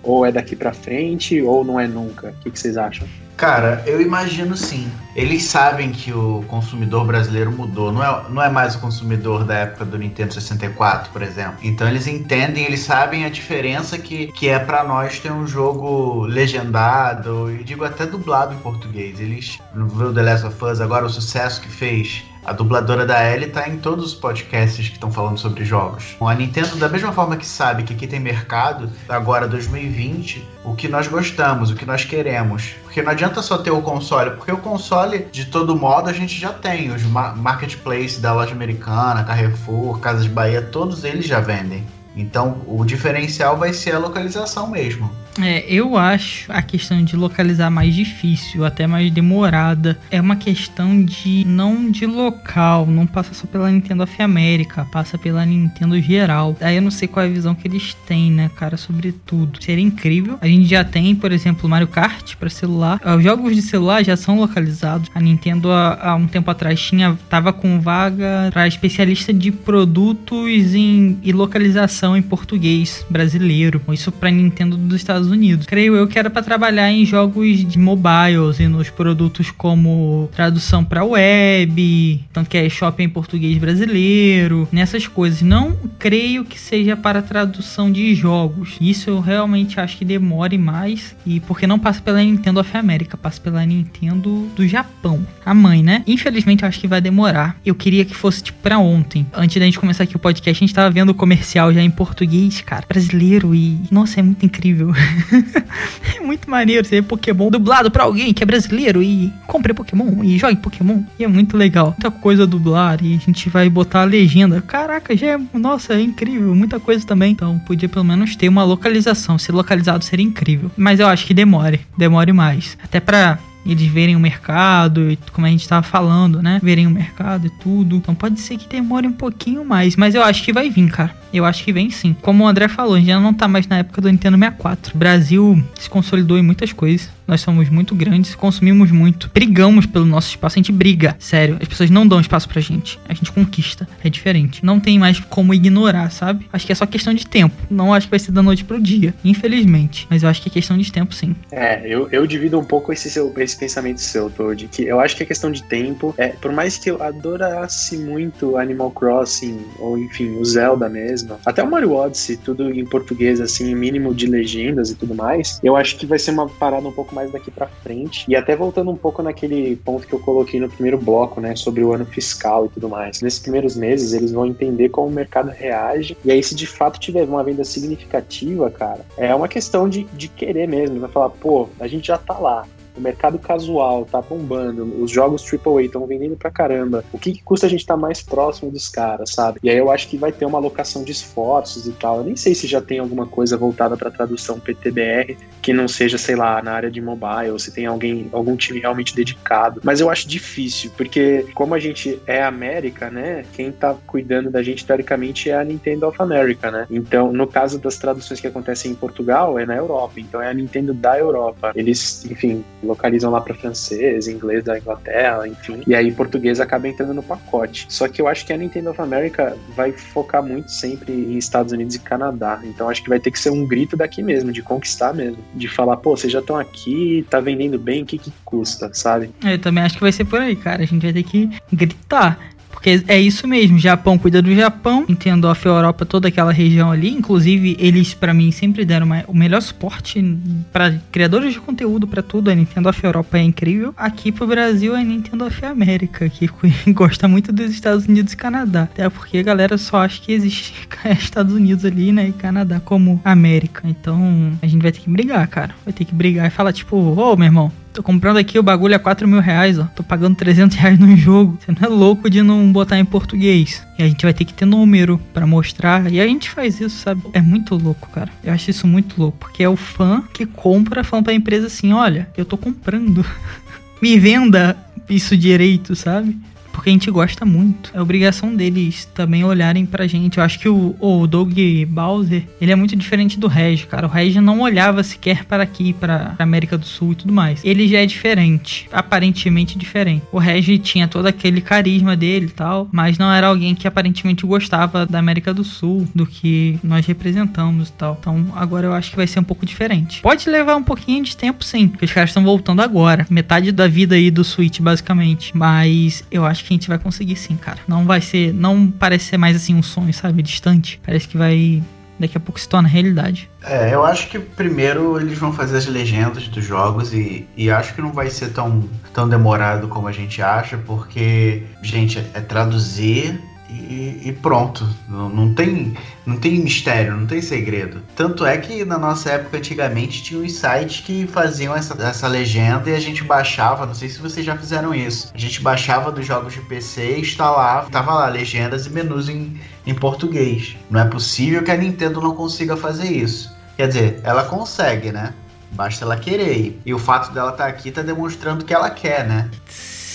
Ou é daqui para frente, ou não é nunca? O que vocês acham? Cara, eu imagino sim. Eles sabem que o consumidor brasileiro mudou. Não é, não é mais o consumidor da época do Nintendo 64, por exemplo. Então eles entendem, eles sabem a diferença que, que é para nós ter um jogo legendado, e digo até dublado em português. Eles viu The Last of Us agora o sucesso que fez a dubladora da Ellie tá em todos os podcasts que estão falando sobre jogos. A Nintendo, da mesma forma que sabe que aqui tem mercado, agora 2020, o que nós gostamos, o que nós queremos. Porque não adianta só ter o console, porque o console, de todo modo, a gente já tem. Os marketplaces da loja americana, Carrefour, Casas Bahia, todos eles já vendem. Então, o diferencial vai ser a localização mesmo. É, eu acho a questão de localizar mais difícil, até mais demorada. É uma questão de não de local, não passa só pela Nintendo of America, passa pela Nintendo geral. Aí eu não sei qual é a visão que eles têm, né, cara, sobre tudo. Seria incrível. A gente já tem, por exemplo, Mario Kart para celular. Os jogos de celular já são localizados. A Nintendo há, um tempo atrás tinha tava com vaga para especialista de produtos em, e localização em português brasileiro. Isso para Nintendo dos Estados Unidos. Creio eu que era para trabalhar em jogos de mobiles e nos produtos como tradução para web, tanto que é shopping em português brasileiro, nessas coisas. Não creio que seja para tradução de jogos. Isso eu realmente acho que demore mais e porque não passa pela Nintendo of America, passa pela Nintendo do Japão. A mãe, né? Infelizmente eu acho que vai demorar. Eu queria que fosse tipo para ontem. Antes da gente começar aqui o podcast, a gente tava vendo o comercial já em português, cara, brasileiro e nossa, é muito incrível. é muito maneiro ser Pokémon dublado pra alguém que é brasileiro e compre Pokémon e jogue Pokémon. E é muito legal. Muita coisa dublar e a gente vai botar a legenda. Caraca, já é. Nossa, é incrível. Muita coisa também. Então podia pelo menos ter uma localização. Ser localizado seria incrível. Mas eu acho que demore. Demore mais. Até pra eles verem o mercado, como a gente estava falando, né? Verem o mercado e tudo. Então pode ser que demore um pouquinho mais, mas eu acho que vai vir, cara. Eu acho que vem sim. Como o André falou, a gente já não tá mais na época do Nintendo 64. O Brasil se consolidou em muitas coisas. Nós somos muito grandes, consumimos muito, brigamos pelo nosso espaço, a gente briga, sério. As pessoas não dão espaço pra gente, a gente conquista, é diferente. Não tem mais como ignorar, sabe? Acho que é só questão de tempo. Não acho que vai ser da noite pro dia, infelizmente. Mas eu acho que é questão de tempo, sim. É, eu, eu divido um pouco esse, seu, esse pensamento seu, Toad, que eu acho que é questão de tempo. É, por mais que eu adorasse muito Animal Crossing, ou enfim, o Zelda mesmo, até o Mario Odyssey, tudo em português, assim, mínimo de legendas e tudo mais, eu acho que vai ser uma parada um pouco mais daqui para frente. E até voltando um pouco naquele ponto que eu coloquei no primeiro bloco, né, sobre o ano fiscal e tudo mais. Nesses primeiros meses, eles vão entender como o mercado reage. E aí, se de fato tiver uma venda significativa, cara, é uma questão de, de querer mesmo. Vai falar, pô, a gente já tá lá o mercado casual tá bombando, os jogos AAA estão vendendo pra caramba, o que, que custa a gente estar tá mais próximo dos caras, sabe? E aí eu acho que vai ter uma alocação de esforços e tal. Eu nem sei se já tem alguma coisa voltada para tradução PTBR que não seja, sei lá, na área de mobile, ou se tem alguém, algum time realmente dedicado. Mas eu acho difícil, porque como a gente é América, né? Quem tá cuidando da gente, teoricamente, é a Nintendo of America, né? Então, no caso das traduções que acontecem em Portugal, é na Europa. Então é a Nintendo da Europa. Eles, enfim, localizam lá para francês, inglês da Inglaterra, enfim. E aí português acaba entrando no pacote. Só que eu acho que a Nintendo of America vai focar muito sempre em Estados Unidos e Canadá. Então acho que vai ter que ser um grito daqui mesmo, de conquistar mesmo. De falar, pô, vocês já estão aqui, tá vendendo bem, o que que custa, sabe? Eu também acho que vai ser por aí, cara. A gente vai ter que gritar. Porque é isso mesmo, Japão cuida do Japão, Nintendo of Europa, toda aquela região ali. Inclusive, eles, para mim, sempre deram uma, o melhor suporte para criadores de conteúdo, para tudo. A Nintendo of Europa é incrível. Aqui pro Brasil, é a Nintendo of América, que gosta muito dos Estados Unidos e Canadá. Até porque a galera só acha que existe Estados Unidos ali, né, e Canadá como América. Então, a gente vai ter que brigar, cara. Vai ter que brigar e falar, tipo, ô, oh, meu irmão, Tô comprando aqui o bagulho a 4 mil reais, ó. Tô pagando 300 reais no jogo. Você não é louco de não botar em português. E a gente vai ter que ter número para mostrar. E a gente faz isso, sabe? É muito louco, cara. Eu acho isso muito louco. Porque é o fã que compra falando pra empresa assim: olha, eu tô comprando. Me venda isso direito, sabe? Porque a gente gosta muito. É obrigação deles também olharem pra gente. Eu acho que o, o Doug Bowser, ele é muito diferente do Reg, cara. O Reg não olhava sequer para aqui, para América do Sul e tudo mais. Ele já é diferente, aparentemente diferente. O Reg tinha todo aquele carisma dele e tal, mas não era alguém que aparentemente gostava da América do Sul, do que nós representamos e tal. Então agora eu acho que vai ser um pouco diferente. Pode levar um pouquinho de tempo sim, porque os caras estão voltando agora. Metade da vida aí do Switch, basicamente. Mas eu acho que a gente vai conseguir sim, cara. Não vai ser. Não parece ser mais assim um sonho, sabe? Distante. Parece que vai. Daqui a pouco se torna realidade. É, eu acho que primeiro eles vão fazer as legendas dos jogos e, e acho que não vai ser tão, tão demorado como a gente acha, porque, gente, é traduzir e, e, pronto. Não, não, tem, não tem mistério, não tem segredo. Tanto é que na nossa época, antigamente, tinha os sites que faziam essa, essa legenda e a gente baixava. Não sei se vocês já fizeram isso. A gente baixava dos jogos de PC, instalava, tava lá legendas e menus em, em português. Não é possível que a Nintendo não consiga fazer isso. Quer dizer, ela consegue, né? Basta ela querer. E o fato dela estar tá aqui tá demonstrando que ela quer, né?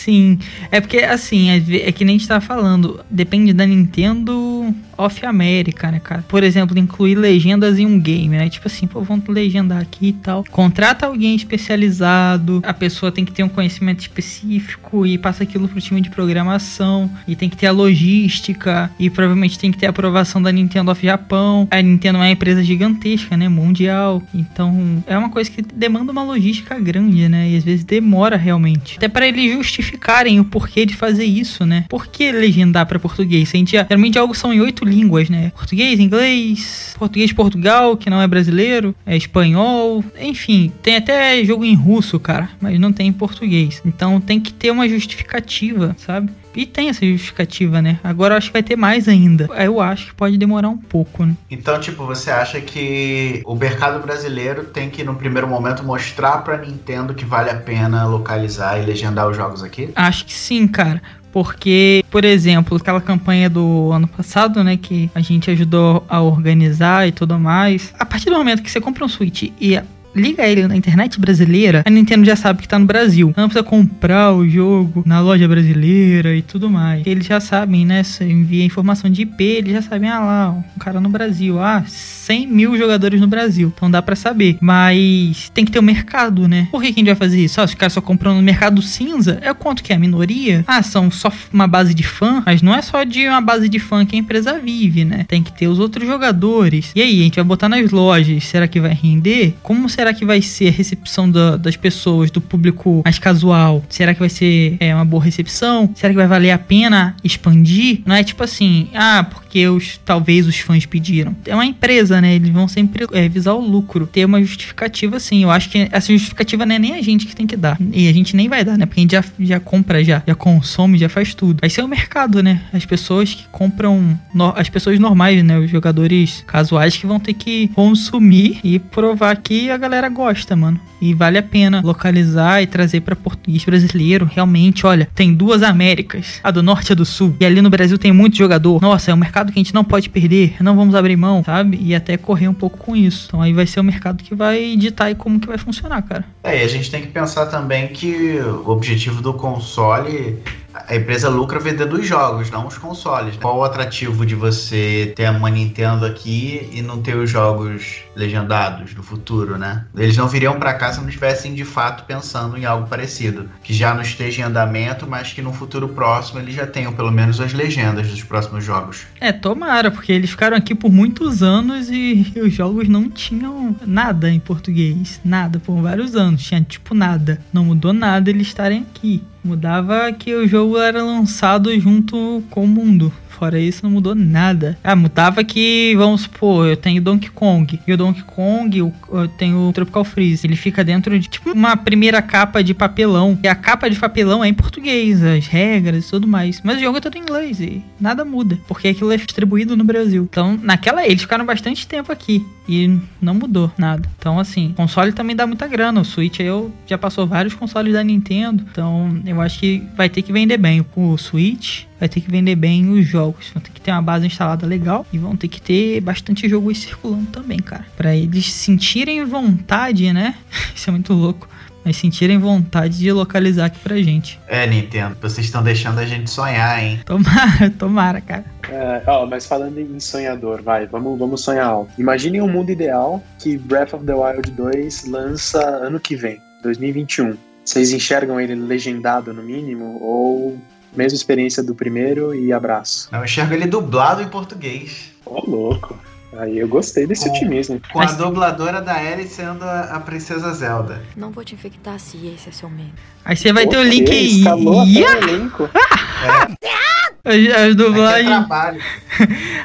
Sim. É porque, assim, é, é que nem a gente tá falando. Depende da Nintendo of America, né, cara? Por exemplo, incluir legendas em um game, né? Tipo assim, pô, vamos legendar aqui e tal. Contrata alguém especializado, a pessoa tem que ter um conhecimento específico e passa aquilo pro time de programação. E tem que ter a logística. E provavelmente tem que ter a aprovação da Nintendo of Japão. A Nintendo é uma empresa gigantesca, né? Mundial. Então, é uma coisa que demanda uma logística grande, né? E às vezes demora realmente. Até para eles justificarem o porquê de fazer isso, né? Por que legendar para português? A gente, geralmente jogos são em oito línguas, né? Português, inglês, português de Portugal, que não é brasileiro, é espanhol, enfim, tem até jogo em russo, cara, mas não tem em português. Então tem que ter uma justificativa, sabe? E tem essa justificativa, né? Agora eu acho que vai ter mais ainda. Eu acho que pode demorar um pouco, né? Então, tipo, você acha que o mercado brasileiro tem que, no primeiro momento, mostrar pra Nintendo que vale a pena localizar e legendar os jogos aqui? Acho que sim, cara. Porque, por exemplo, aquela campanha do ano passado, né, que a gente ajudou a organizar e tudo mais. A partir do momento que você compra um Switch e liga ele na internet brasileira, a Nintendo já sabe que tá no Brasil. Não precisa comprar o jogo na loja brasileira e tudo mais. Eles já sabem, né? Você envia informação de IP, eles já sabem, ah lá, um cara no Brasil. Ah, 100 mil jogadores no Brasil. Então dá para saber. Mas tem que ter o um mercado, né? Por que, que a gente vai fazer isso? Ah, os caras só compram no mercado cinza, é quanto que é a minoria? Ah, são só uma base de fã, mas não é só de uma base de fã que a empresa vive, né? Tem que ter os outros jogadores. E aí, a gente vai botar nas lojas, será que vai render? Como será que vai ser a recepção da, das pessoas, do público mais casual? Será que vai ser é, uma boa recepção? Será que vai valer a pena expandir? Não é tipo assim, ah, porque porque os, talvez os fãs pediram. É uma empresa, né? Eles vão sempre é, visar o lucro. Ter uma justificativa, sim. Eu acho que essa justificativa não é nem a gente que tem que dar. E a gente nem vai dar, né? Porque a gente já, já compra, já, já consome, já faz tudo. Vai ser o mercado, né? As pessoas que compram. No, as pessoas normais, né? Os jogadores casuais que vão ter que consumir e provar que a galera gosta, mano. E vale a pena localizar e trazer para português brasileiro. Realmente, olha, tem duas Américas, a do norte e a do sul. E ali no Brasil tem muito jogador. Nossa, é um mercado que a gente não pode perder. Não vamos abrir mão, sabe? E até correr um pouco com isso. Então aí vai ser o mercado que vai ditar aí como que vai funcionar, cara. É, e a gente tem que pensar também que o objetivo do console a empresa lucra vendendo os jogos, não os consoles. Né? Qual o atrativo de você ter uma Nintendo aqui e não ter os jogos legendados no futuro, né? Eles não viriam para cá se não estivessem de fato pensando em algo parecido, que já não esteja em andamento, mas que no futuro próximo eles já tenham pelo menos as legendas dos próximos jogos. É, tomara, porque eles ficaram aqui por muitos anos e os jogos não tinham nada em português, nada por vários anos, tinha tipo nada. Não mudou nada eles estarem aqui. Mudava que o jogo era lançado junto com o mundo. Fora isso, não mudou nada. Ah, mudava que, vamos supor, eu tenho Donkey Kong. E o Donkey Kong, eu, tenho o Tropical Freeze. Ele fica dentro de, tipo, uma primeira capa de papelão. E a capa de papelão é em português, as regras e tudo mais. Mas o jogo é todo em inglês e nada muda. Porque aquilo é distribuído no Brasil. Então, naquela, eles ficaram bastante tempo aqui. E não mudou nada. Então, assim, console também dá muita grana. O Switch eu já passou vários consoles da Nintendo. Então, eu acho que vai ter que vender bem o Switch vai ter que vender bem os jogos. Vão ter que ter uma base instalada legal e vão ter que ter bastante jogo circulando também, cara. Para eles sentirem vontade, né? Isso é muito louco. Mas sentirem vontade de localizar aqui pra gente. É, Nintendo, vocês estão deixando a gente sonhar, hein? Tomara, tomara, cara. É, ó, mas falando em sonhador, vai, vamos, vamos sonhar alto. Imaginem um mundo ideal que Breath of the Wild 2 lança ano que vem, 2021. Vocês enxergam ele legendado no mínimo? Ou Mesma experiência do primeiro e abraço. Eu enxergo ele dublado em português. Ô, oh, louco. Aí eu gostei desse com, otimismo. Com Mas... a dubladora da Ellie sendo a, a, Princesa Zelda. Não vou te infectar se esse é seu medo. Aí você vai Pô, ter o link aí. Escalou yeah! o elenco. é. As, as dublagens.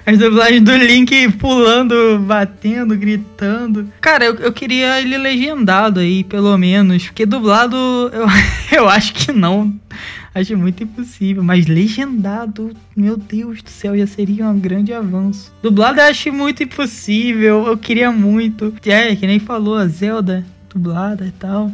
É as dublagens do Link pulando, batendo, gritando. Cara, eu, eu queria ele legendado aí, pelo menos. Porque dublado, eu, eu acho que não. Acho muito impossível. Mas legendado, meu Deus do céu, já seria um grande avanço. Dublado eu acho muito impossível. Eu queria muito. É, que nem falou, a Zelda dublada e tal.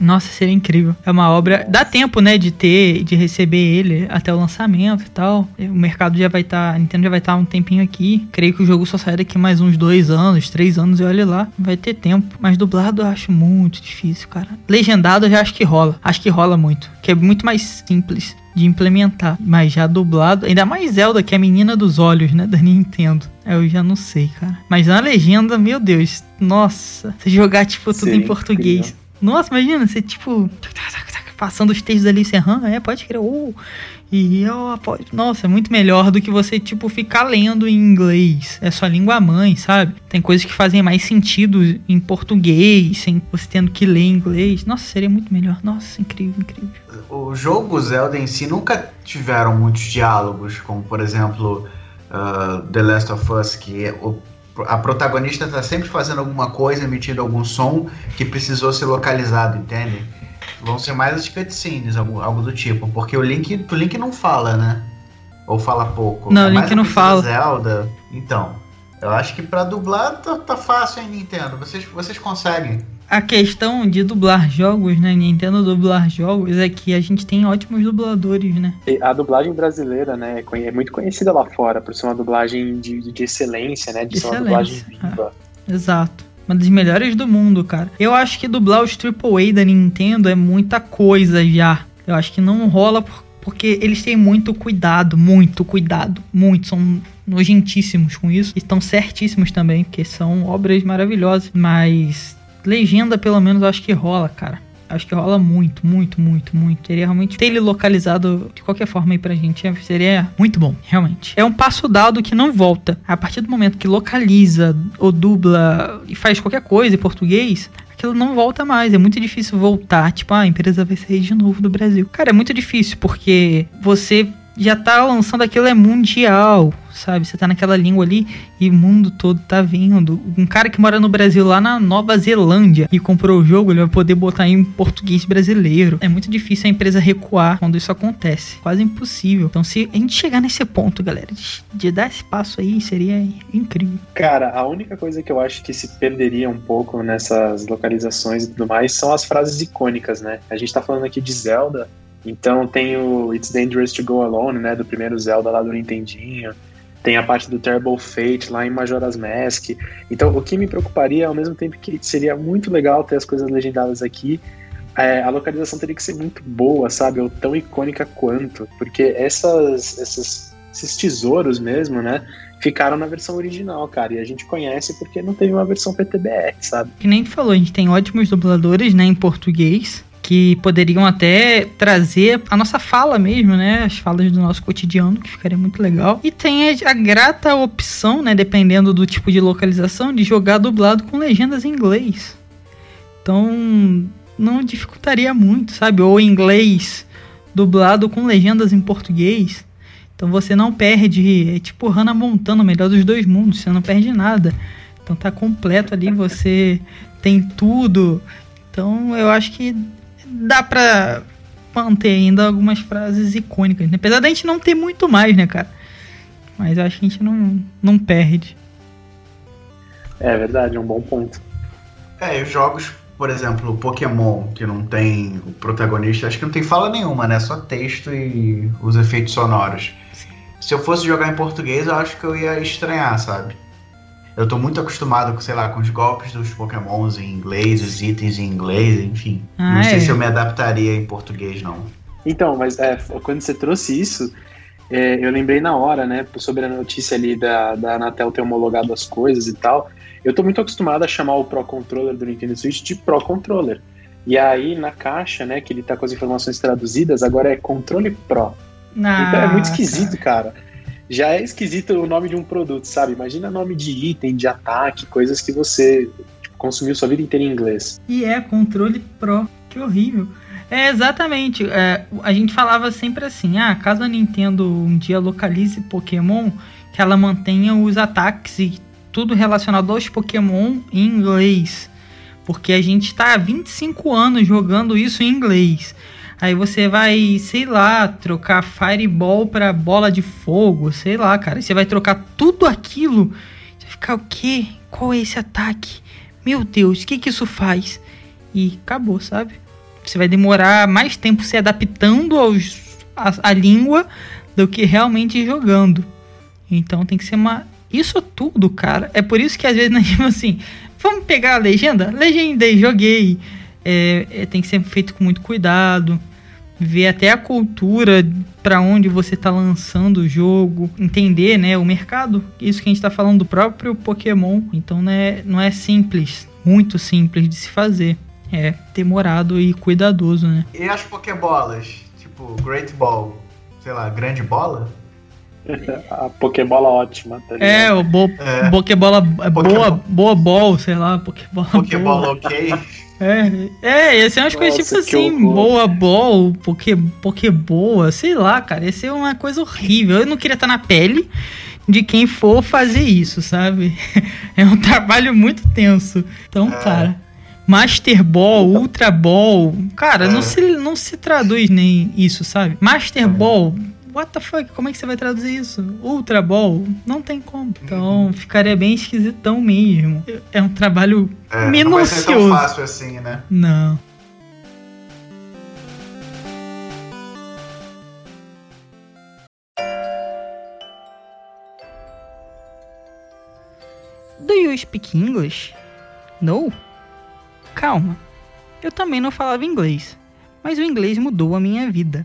Nossa, seria incrível. É uma obra. Dá tempo, né, de ter, de receber ele até o lançamento e tal. O mercado já vai estar. Tá, a Nintendo já vai estar tá um tempinho aqui. Creio que o jogo só sai daqui mais uns dois anos, três anos e olha lá. Vai ter tempo. Mas dublado eu acho muito difícil, cara. Legendado eu já acho que rola. Acho que rola muito. Que é muito mais simples de implementar. Mas já dublado, ainda mais Zelda, que é a menina dos olhos, né, da Nintendo. Eu já não sei, cara. Mas na legenda, meu Deus, nossa, se jogar tipo tudo Sim, em português. Incrível. Nossa, imagina, você tipo. Passando os textos ali, você, aham, é, pode crer, oh, e ó, pode. Nossa, é muito melhor do que você, tipo, ficar lendo em inglês. É sua língua mãe, sabe? Tem coisas que fazem mais sentido em português, sem você tendo que ler em inglês. Nossa, seria muito melhor. Nossa, incrível, incrível. O jogo Zelda em si nunca tiveram muitos diálogos, como por exemplo uh, The Last of Us, que é o a protagonista está sempre fazendo alguma coisa, emitindo algum som que precisou ser localizado, entende? Vão ser mais as cutscenes, algo, algo do tipo, porque o Link, o Link não fala, né? Ou fala pouco. Não, é o Link não fala. Zelda. Então, eu acho que para dublar tá, tá fácil, hein, Nintendo? Vocês, vocês conseguem a questão de dublar jogos, né? Nintendo dublar jogos é que a gente tem ótimos dubladores, né? A dublagem brasileira, né, é muito conhecida lá fora por ser uma dublagem de, de excelência, né? De ser uma dublagem viva. É, exato. Uma das melhores do mundo, cara. Eu acho que dublar os AAA da Nintendo é muita coisa já. Eu acho que não rola por, porque eles têm muito cuidado, muito cuidado, muito. São nojentíssimos com isso. E estão certíssimos também, porque são obras maravilhosas. Mas Legenda, pelo menos, eu acho que rola, cara. Acho que rola muito, muito, muito, muito. Seria realmente ter ele localizado de qualquer forma aí pra gente. É, seria muito bom, realmente. É um passo dado que não volta. A partir do momento que localiza ou dubla e faz qualquer coisa em português, aquilo não volta mais. É muito difícil voltar. Tipo, ah, a empresa vai sair de novo do Brasil. Cara, é muito difícil porque você já tá lançando aquilo é mundial, sabe? Você tá naquela língua ali e o mundo todo tá vendo. Um cara que mora no Brasil, lá na Nova Zelândia, e comprou o jogo, ele vai poder botar em português brasileiro. É muito difícil a empresa recuar quando isso acontece. Quase impossível. Então, se a gente chegar nesse ponto, galera, de, de dar esse passo aí, seria incrível. Cara, a única coisa que eu acho que se perderia um pouco nessas localizações e tudo mais são as frases icônicas, né? A gente tá falando aqui de Zelda, então tem o It's Dangerous to Go Alone, né? Do primeiro Zelda lá do Nintendinho. Tem a parte do Terrible Fate lá em Majora's Mask. Então, o que me preocuparia, ao mesmo tempo que seria muito legal ter as coisas legendadas aqui, é, a localização teria que ser muito boa, sabe? Ou tão icônica quanto. Porque essas, essas, esses tesouros mesmo, né? Ficaram na versão original, cara. E a gente conhece porque não teve uma versão PTBR, sabe? Que nem tu falou, a gente tem ótimos dubladores, né, em português que poderiam até trazer a nossa fala mesmo, né? As falas do nosso cotidiano, que ficaria muito legal. E tem a, a, grata opção, né? Dependendo do tipo de localização, de jogar dublado com legendas em inglês. Então, não dificultaria muito, sabe? Ou inglês dublado com legendas em português. Então você não perde, é tipo Hannah Montana, o melhor dos dois mundos, você não perde nada. Então tá completo ali, você tem tudo. Então eu acho que dá pra manter ainda algumas frases icônicas. Né? Apesar da gente não ter muito mais, né, cara? Mas eu acho que a gente não, não perde. É verdade, é um bom ponto. É, os jogos, por exemplo, Pokémon, que não tem o protagonista, acho que não tem fala nenhuma, né? Só texto e os efeitos sonoros. Se eu fosse jogar em português, eu acho que eu ia estranhar, sabe? Eu tô muito acostumado com, sei lá, com os golpes dos pokémons em inglês, os itens em inglês, enfim. Ah, não sei é. se eu me adaptaria em português, não. Então, mas é, quando você trouxe isso, é, eu lembrei na hora, né, sobre a notícia ali da, da Anatel ter homologado as coisas e tal. Eu tô muito acostumado a chamar o Pro Controller do Nintendo Switch de Pro Controller. E aí, na caixa, né, que ele tá com as informações traduzidas, agora é Controle Pro. Ah, então é muito esquisito, cara. cara já é esquisito o nome de um produto, sabe? Imagina nome de item, de ataque, coisas que você tipo, consumiu sua vida inteira em inglês. E é controle Pro, que horrível. É exatamente. É, a gente falava sempre assim: ah, caso a Nintendo um dia localize Pokémon, que ela mantenha os ataques e tudo relacionado aos Pokémon em inglês. Porque a gente está há 25 anos jogando isso em inglês. Aí você vai, sei lá, trocar Fireball para bola de fogo, sei lá, cara. Você vai trocar tudo aquilo. Você vai ficar o quê? Qual é esse ataque? Meu Deus, o que que isso faz? E acabou, sabe? Você vai demorar mais tempo se adaptando aos, a, a língua do que realmente jogando. Então tem que ser uma. Isso tudo, cara. É por isso que às vezes nós tipo assim, vamos pegar a legenda? Legendei, joguei. É, é, tem que ser feito com muito cuidado ver até a cultura para onde você está lançando o jogo, entender, né, o mercado. Isso que a gente está falando do próprio Pokémon, então né, não é simples, muito simples de se fazer. É demorado e cuidadoso, né? E as Pokébolas? Tipo, Great Ball, sei lá, grande bola? a Pokébola ótima, tá É, o bo é. Pokébola boa, boa ball, sei lá, Pokébola. Pokébola ok. É, é, esse é umas coisas tipo assim, boa, bol, porque, porque boa, sei lá, cara, esse é uma coisa horrível. Eu não queria estar na pele de quem for fazer isso, sabe? É um trabalho muito tenso. Então, é. cara, Master Ball, Ultra Ball, cara, é. não, se, não se traduz nem isso, sabe? Master é. Ball, what the fuck? Como é que você vai traduzir isso? Ultra Ball? Não tem como. Então ficaria bem esquisitão mesmo. É um trabalho é, minucioso. Não vai ser tão fácil assim, né? Não. Do you speak English? No? Calma. Eu também não falava inglês, mas o inglês mudou a minha vida.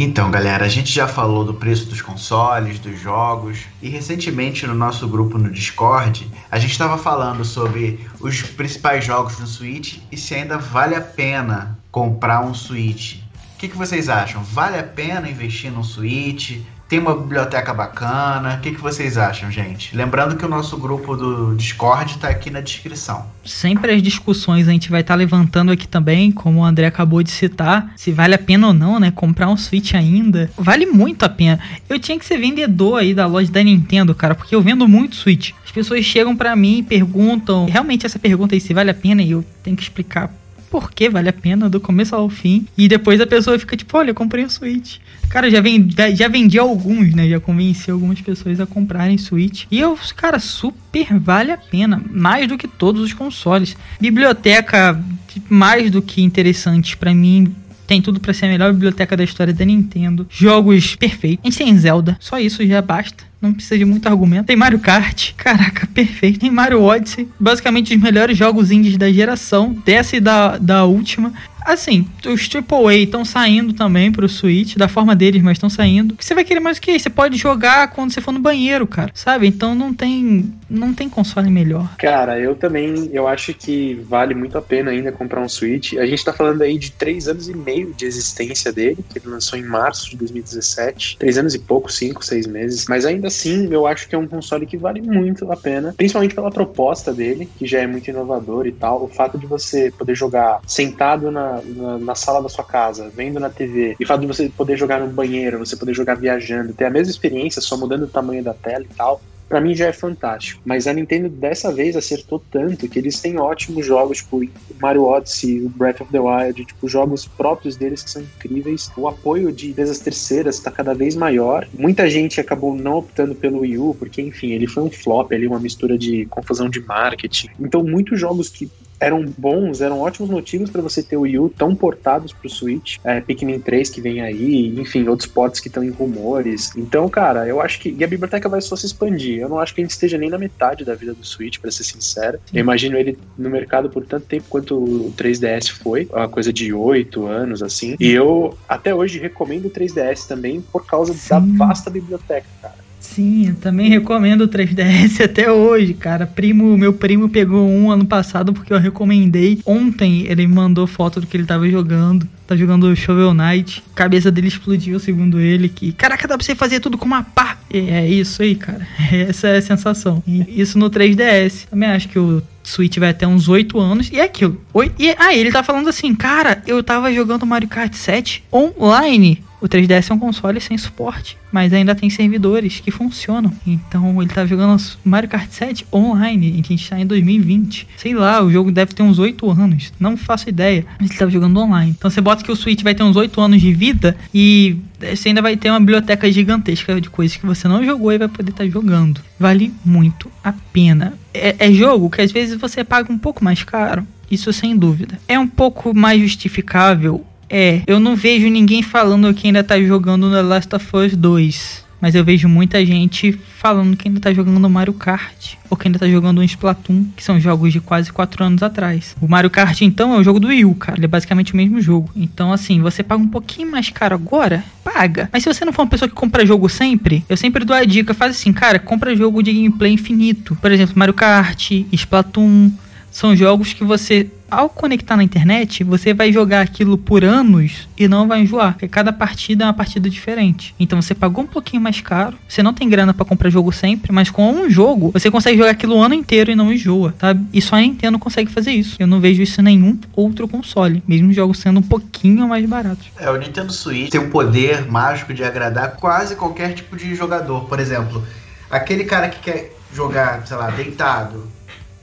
Então, galera, a gente já falou do preço dos consoles, dos jogos, e recentemente no nosso grupo no Discord, a gente estava falando sobre os principais jogos no Switch e se ainda vale a pena comprar um Switch. O que, que vocês acham? Vale a pena investir num Switch? Tem uma biblioteca bacana. O que, que vocês acham, gente? Lembrando que o nosso grupo do Discord está aqui na descrição. Sempre as discussões a gente vai estar tá levantando aqui também, como o André acabou de citar, se vale a pena ou não, né? Comprar um Switch ainda. Vale muito a pena. Eu tinha que ser vendedor aí da loja da Nintendo, cara, porque eu vendo muito Switch. As pessoas chegam para mim e perguntam, realmente essa pergunta aí se vale a pena e eu tenho que explicar por que vale a pena do começo ao fim. E depois a pessoa fica tipo, olha, comprei um Switch. Cara, já vendi, já vendi alguns, né? Já convenci algumas pessoas a comprarem Switch. E eu, cara, super vale a pena. Mais do que todos os consoles. Biblioteca mais do que interessante para mim tem tudo para ser a melhor biblioteca da história da Nintendo. Jogos perfeitos. A gente tem Zelda, só isso já basta. Não precisa de muito argumento. Tem Mario Kart, caraca, perfeito. Tem Mario Odyssey, basicamente os melhores jogos indies da geração, dessa e da, da última. Assim, os AAA estão saindo também pro Switch, da forma deles, mas estão saindo. Você vai querer mais o que? Você pode jogar quando você for no banheiro, cara. Sabe? Então não tem não tem console melhor. Cara, eu também, eu acho que vale muito a pena ainda comprar um Switch. A gente tá falando aí de três anos e meio de existência dele, que ele lançou em março de 2017. Três anos e pouco, cinco, seis meses. Mas ainda assim, eu acho que é um console que vale muito a pena, principalmente pela proposta dele, que já é muito inovador e tal. O fato de você poder jogar sentado na, na, na sala da sua casa, vendo na TV, e o fato de você poder jogar no banheiro, você poder jogar viajando, ter a mesma experiência, só mudando o tamanho da tela e tal, para mim já é fantástico. Mas a Nintendo dessa vez acertou tanto que eles têm ótimos jogos, tipo Mario Odyssey, o Breath of the Wild, tipo jogos próprios deles que são incríveis. O apoio de empresas terceiras está cada vez maior. Muita gente acabou não optando pelo Wii U, porque enfim, ele foi um flop ali, uma mistura de confusão de marketing. Então muitos jogos que eram bons, eram ótimos motivos para você ter o Wii U tão portados pro Switch. É, Pikmin 3 que vem aí, enfim, outros ports que estão em rumores. Então, cara, eu acho que. E a biblioteca vai só se expandir. Eu não acho que a gente esteja nem na metade da vida do Switch, para ser sincero. Eu imagino ele no mercado por tanto tempo quanto o 3DS foi, uma coisa de 8 anos, assim. E eu até hoje recomendo o 3DS também por causa Sim. da vasta biblioteca, cara. Sim, eu também recomendo o 3DS até hoje, cara. Primo, meu primo pegou um ano passado porque eu recomendei. Ontem ele mandou foto do que ele tava jogando. Tá jogando Shovel Knight. Cabeça dele explodiu, segundo ele. Que, caraca, dá pra você fazer tudo com uma pá. É isso aí, cara. Essa é a sensação. E isso no 3DS. Também acho que o Switch vai até uns 8 anos. E é aquilo. Oi? E, ah, ele tá falando assim, cara, eu tava jogando Mario Kart 7 online o 3DS é um console sem suporte, mas ainda tem servidores que funcionam. Então ele tá jogando Mario Kart 7 online, a gente tá em 2020. Sei lá, o jogo deve ter uns 8 anos, não faço ideia. Mas ele tá jogando online. Então você bota que o Switch vai ter uns 8 anos de vida e você ainda vai ter uma biblioteca gigantesca de coisas que você não jogou e vai poder estar tá jogando. Vale muito a pena. É, é jogo que às vezes você paga um pouco mais caro. Isso sem dúvida. É um pouco mais justificável é, eu não vejo ninguém falando que ainda tá jogando The Last of Us 2. Mas eu vejo muita gente falando que ainda tá jogando Mario Kart. Ou que ainda tá jogando um Splatoon, que são jogos de quase 4 anos atrás. O Mario Kart, então, é o jogo do Wii U, cara. Ele é basicamente o mesmo jogo. Então, assim, você paga um pouquinho mais caro agora? Paga. Mas se você não for uma pessoa que compra jogo sempre, eu sempre dou a dica, faz assim, cara, compra jogo de gameplay infinito. Por exemplo, Mario Kart, Splatoon. São jogos que você ao conectar na internet, você vai jogar aquilo por anos e não vai enjoar, porque cada partida é uma partida diferente. Então você pagou um pouquinho mais caro, você não tem grana para comprar jogo sempre, mas com um jogo você consegue jogar aquilo o ano inteiro e não enjoa, tá? E só a Nintendo consegue fazer isso. Eu não vejo isso em nenhum outro console, mesmo os jogos sendo um pouquinho mais baratos. É, o Nintendo Switch tem um poder mágico de agradar quase qualquer tipo de jogador. Por exemplo, aquele cara que quer jogar, sei lá, deitado,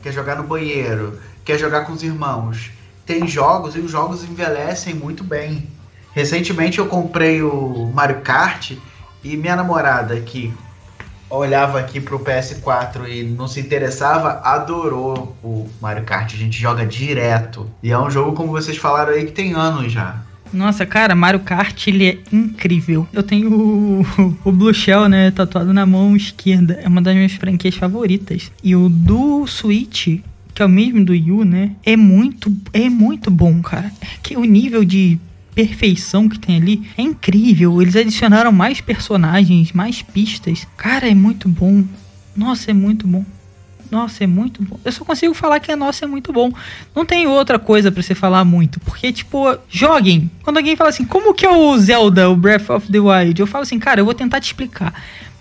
quer jogar no banheiro, quer jogar com os irmãos. Tem jogos e os jogos envelhecem muito bem. Recentemente eu comprei o Mario Kart e minha namorada que olhava aqui pro PS4 e não se interessava, adorou o Mario Kart. A gente joga direto. E é um jogo, como vocês falaram aí, que tem anos já. Nossa, cara, Mario Kart ele é incrível. Eu tenho o, o Blue Shell, né, tatuado na mão esquerda. É uma das minhas franquias favoritas. E o do Switch, que é o mesmo do Yu, né? É muito, é muito bom, cara. É que o nível de perfeição que tem ali é incrível. Eles adicionaram mais personagens, mais pistas. Cara, é muito bom. Nossa, é muito bom. Nossa, é muito bom. Eu só consigo falar que a nossa é muito bom. Não tem outra coisa para você falar muito. Porque, tipo, joguem. Quando alguém fala assim, como que é o Zelda, o Breath of the Wild? Eu falo assim, cara, eu vou tentar te explicar.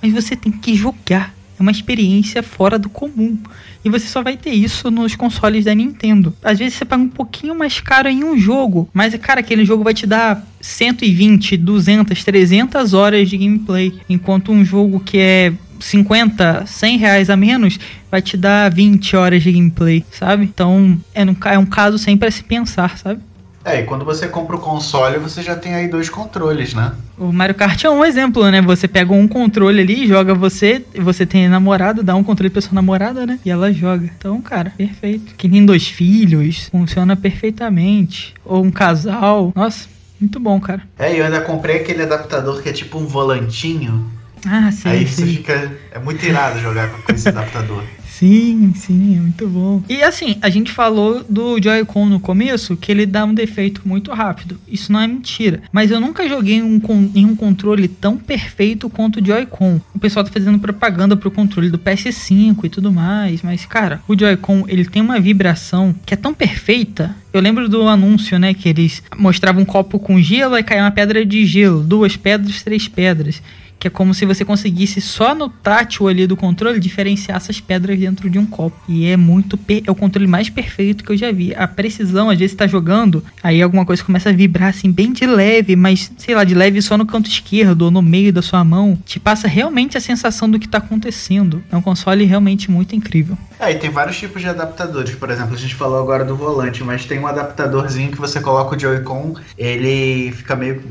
Mas você tem que jogar. É uma experiência fora do comum. E você só vai ter isso nos consoles da Nintendo. Às vezes você paga um pouquinho mais caro em um jogo, mas cara, aquele jogo vai te dar 120, 200, 300 horas de gameplay, enquanto um jogo que é 50, 100 reais a menos vai te dar 20 horas de gameplay, sabe? Então é um, é um caso sempre a se pensar, sabe? É, e quando você compra o console, você já tem aí dois controles, né? O Mario Kart é um exemplo, né? Você pega um controle ali, joga você, você tem namorada, dá um controle pra sua namorada, né? E ela joga. Então, cara, perfeito. Que nem dois filhos, funciona perfeitamente. Ou um casal. Nossa, muito bom, cara. É, e eu ainda comprei aquele adaptador que é tipo um volantinho. Ah, sim. Aí sim. você fica. É muito irado jogar com esse adaptador. Sim, sim, é muito bom. E assim, a gente falou do Joy-Con no começo, que ele dá um defeito muito rápido. Isso não é mentira. Mas eu nunca joguei um, em um controle tão perfeito quanto o Joy-Con. O pessoal tá fazendo propaganda pro controle do PS5 e tudo mais. Mas, cara, o Joy-Con, ele tem uma vibração que é tão perfeita. Eu lembro do anúncio, né, que eles mostravam um copo com gelo e caía uma pedra de gelo. Duas pedras, três pedras que é como se você conseguisse só no tátil ali do controle diferenciar essas pedras dentro de um copo. E é muito é o controle mais perfeito que eu já vi. A precisão, às vezes tá jogando, aí alguma coisa começa a vibrar assim bem de leve, mas sei lá, de leve só no canto esquerdo ou no meio da sua mão, te passa realmente a sensação do que tá acontecendo. É um console realmente muito incrível. É, e tem vários tipos de adaptadores. Por exemplo, a gente falou agora do volante, mas tem um adaptadorzinho que você coloca o Joy-Con, ele fica meio.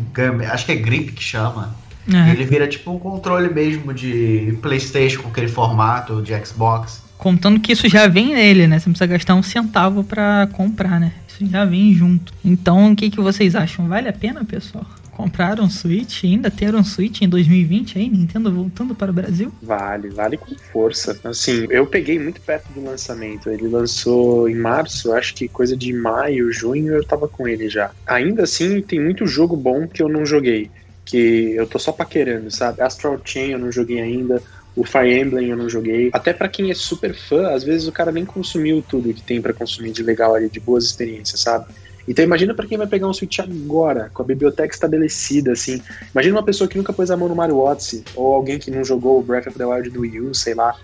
Acho que é grip que chama. É. Ele vira tipo um controle mesmo de PlayStation com aquele formato de Xbox. Contando que isso já vem nele, né? Você não precisa gastar um centavo para comprar, né? Isso já vem junto. Então, o que, que vocês acham? Vale a pena, pessoal? Comprar um Switch, ainda ter um Switch em 2020 aí, Nintendo voltando para o Brasil? Vale, vale com força. Assim, eu peguei muito perto do lançamento. Ele lançou em março, acho que coisa de maio, junho eu tava com ele já. Ainda assim, tem muito jogo bom que eu não joguei que eu tô só paquerando, sabe? Astral Chain eu não joguei ainda, o Fire Emblem eu não joguei. Até para quem é super fã, às vezes o cara nem consumiu tudo que tem para consumir de legal ali, de boas experiências, sabe? Então imagina para quem vai pegar um Switch agora, com a biblioteca estabelecida, assim. Imagina uma pessoa que nunca pôs a mão no Mario Odyssey, ou alguém que não jogou o Breath of the Wild do Wii U, sei lá.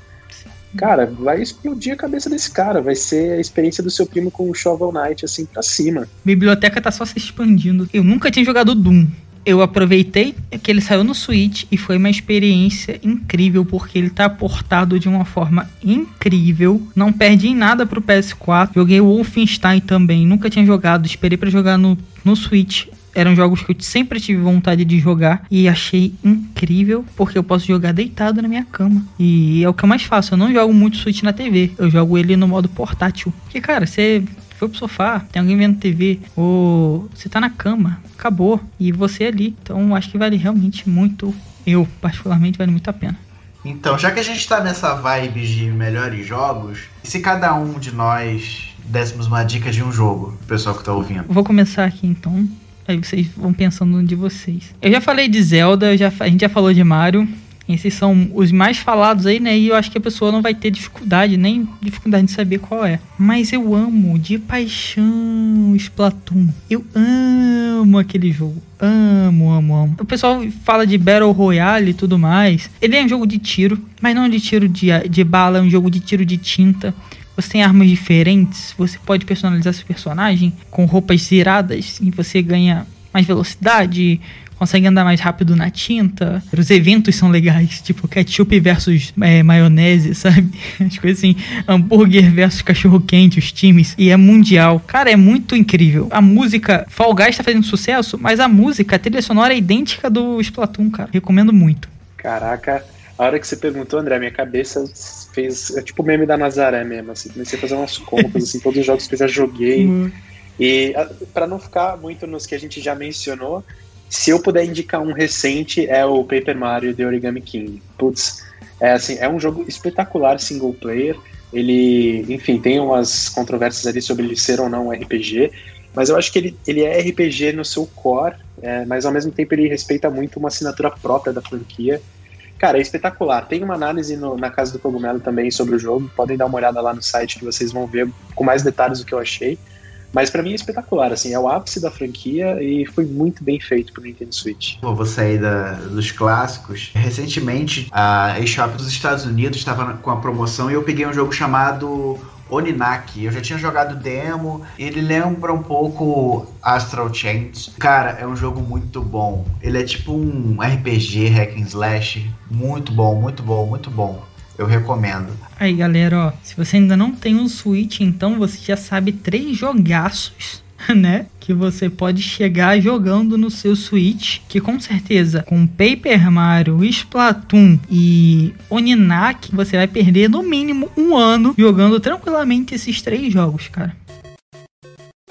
Cara, vai explodir a cabeça desse cara. Vai ser a experiência do seu primo com o Shovel Knight, assim, pra cima. Biblioteca tá só se expandindo. Eu nunca tinha jogado Doom eu aproveitei que ele saiu no Switch e foi uma experiência incrível porque ele tá portado de uma forma incrível. Não perdi em nada pro PS4. Joguei o Wolfenstein também, nunca tinha jogado, esperei para jogar no, no Switch. Eram jogos que eu sempre tive vontade de jogar e achei incrível porque eu posso jogar deitado na minha cama. E é o que eu mais faço. Eu não jogo muito Switch na TV, eu jogo ele no modo portátil. Porque, cara, você foi pro sofá, tem alguém vendo TV, ou você tá na cama, acabou, e você ali. Então acho que vale realmente muito, eu particularmente, vale muito a pena. Então, já que a gente tá nessa vibe de melhores jogos, e se cada um de nós dessemos uma dica de um jogo, o pessoal que tá ouvindo? Vou começar aqui então. Aí vocês vão pensando no de vocês. Eu já falei de Zelda, já, a gente já falou de Mario. Esses são os mais falados aí, né? E eu acho que a pessoa não vai ter dificuldade, nem dificuldade de saber qual é. Mas eu amo de paixão Splatoon. Eu amo aquele jogo. Amo, amo, amo. O pessoal fala de Battle Royale e tudo mais. Ele é um jogo de tiro, mas não de tiro de, de bala, é um jogo de tiro de tinta. Você tem armas diferentes, você pode personalizar seu personagem com roupas ziradas e você ganha mais velocidade, consegue andar mais rápido na tinta. Os eventos são legais, tipo ketchup versus é, maionese, sabe? As coisas assim, hambúrguer versus cachorro quente, os times. E é mundial. Cara, é muito incrível. A música, Fall Guys tá fazendo sucesso, mas a música, a trilha sonora é idêntica do Splatoon, cara. Recomendo muito. Caraca, a hora que você perguntou, André, minha cabeça fez. É tipo o meme da Nazaré mesmo, assim. Comecei a fazer umas contas, assim, todos os jogos que eu já joguei. Uhum. E para não ficar muito nos que a gente já mencionou, se eu puder indicar um recente, é o Paper Mario The Origami King. Putz, é assim, é um jogo espetacular single player. Ele, enfim, tem umas controvérsias ali sobre ele ser ou não um RPG. Mas eu acho que ele, ele é RPG no seu core, é, mas ao mesmo tempo ele respeita muito uma assinatura própria da franquia. Cara, é espetacular. Tem uma análise no, na Casa do Cogumelo também sobre o jogo. Podem dar uma olhada lá no site que vocês vão ver com mais detalhes do que eu achei. Mas para mim é espetacular, assim, é o ápice da franquia e foi muito bem feito pro Nintendo Switch. Pô, vou sair da, dos clássicos. Recentemente, a eShop dos Estados Unidos estava com a promoção e eu peguei um jogo chamado Oninaki. Eu já tinha jogado demo, ele lembra um pouco Astral Chains. Cara, é um jogo muito bom. Ele é tipo um RPG hack and slash, muito bom, muito bom, muito bom. Eu recomendo. Aí, galera, ó, se você ainda não tem um Switch, então você já sabe três jogaços né? Que você pode chegar jogando no seu Switch, que com certeza com Paper Mario, Splatoon e Oninak, você vai perder no mínimo um ano jogando tranquilamente esses três jogos, cara.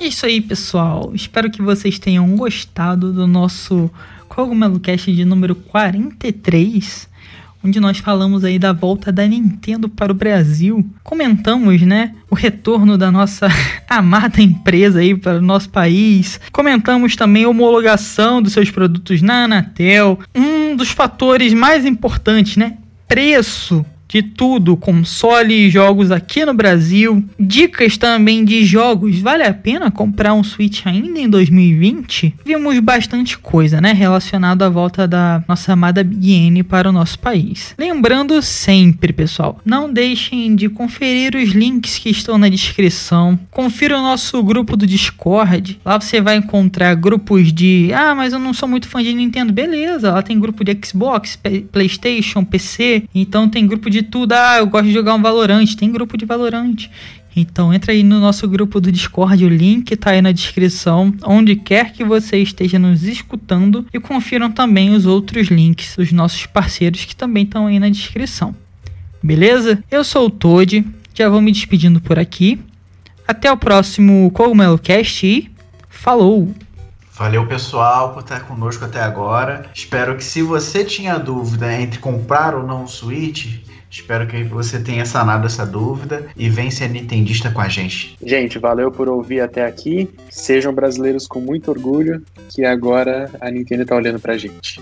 É isso aí, pessoal. Espero que vocês tenham gostado do nosso Cogumelo Cast de número 43 onde nós falamos aí da volta da Nintendo para o Brasil. Comentamos, né, o retorno da nossa amada empresa aí para o nosso país. Comentamos também a homologação dos seus produtos na Anatel. Um dos fatores mais importantes, né, preço de tudo, console e jogos aqui no Brasil. Dicas também de jogos. Vale a pena comprar um Switch ainda em 2020? Vimos bastante coisa, né, relacionada à volta da nossa amada Big N para o nosso país. Lembrando sempre, pessoal, não deixem de conferir os links que estão na descrição. Confira o nosso grupo do Discord. Lá você vai encontrar grupos de, ah, mas eu não sou muito fã de Nintendo. Beleza, lá tem grupo de Xbox, PlayStation, PC. Então tem grupo de de tudo. Ah, eu gosto de jogar um Valorante. Tem grupo de Valorante. Então entra aí no nosso grupo do Discord, o link tá aí na descrição, onde quer que você esteja nos escutando e confiram também os outros links dos nossos parceiros que também estão aí na descrição. Beleza? Eu sou o Toad, já vou me despedindo por aqui. Até o próximo Cogumelo Cast e falou! Valeu, pessoal, por estar conosco até agora. Espero que se você tinha dúvida entre comprar ou não o Switch, Espero que você tenha sanado essa dúvida e venha ser nintendista com a gente. Gente, valeu por ouvir até aqui. Sejam brasileiros com muito orgulho, que agora a Nintendo está olhando pra gente.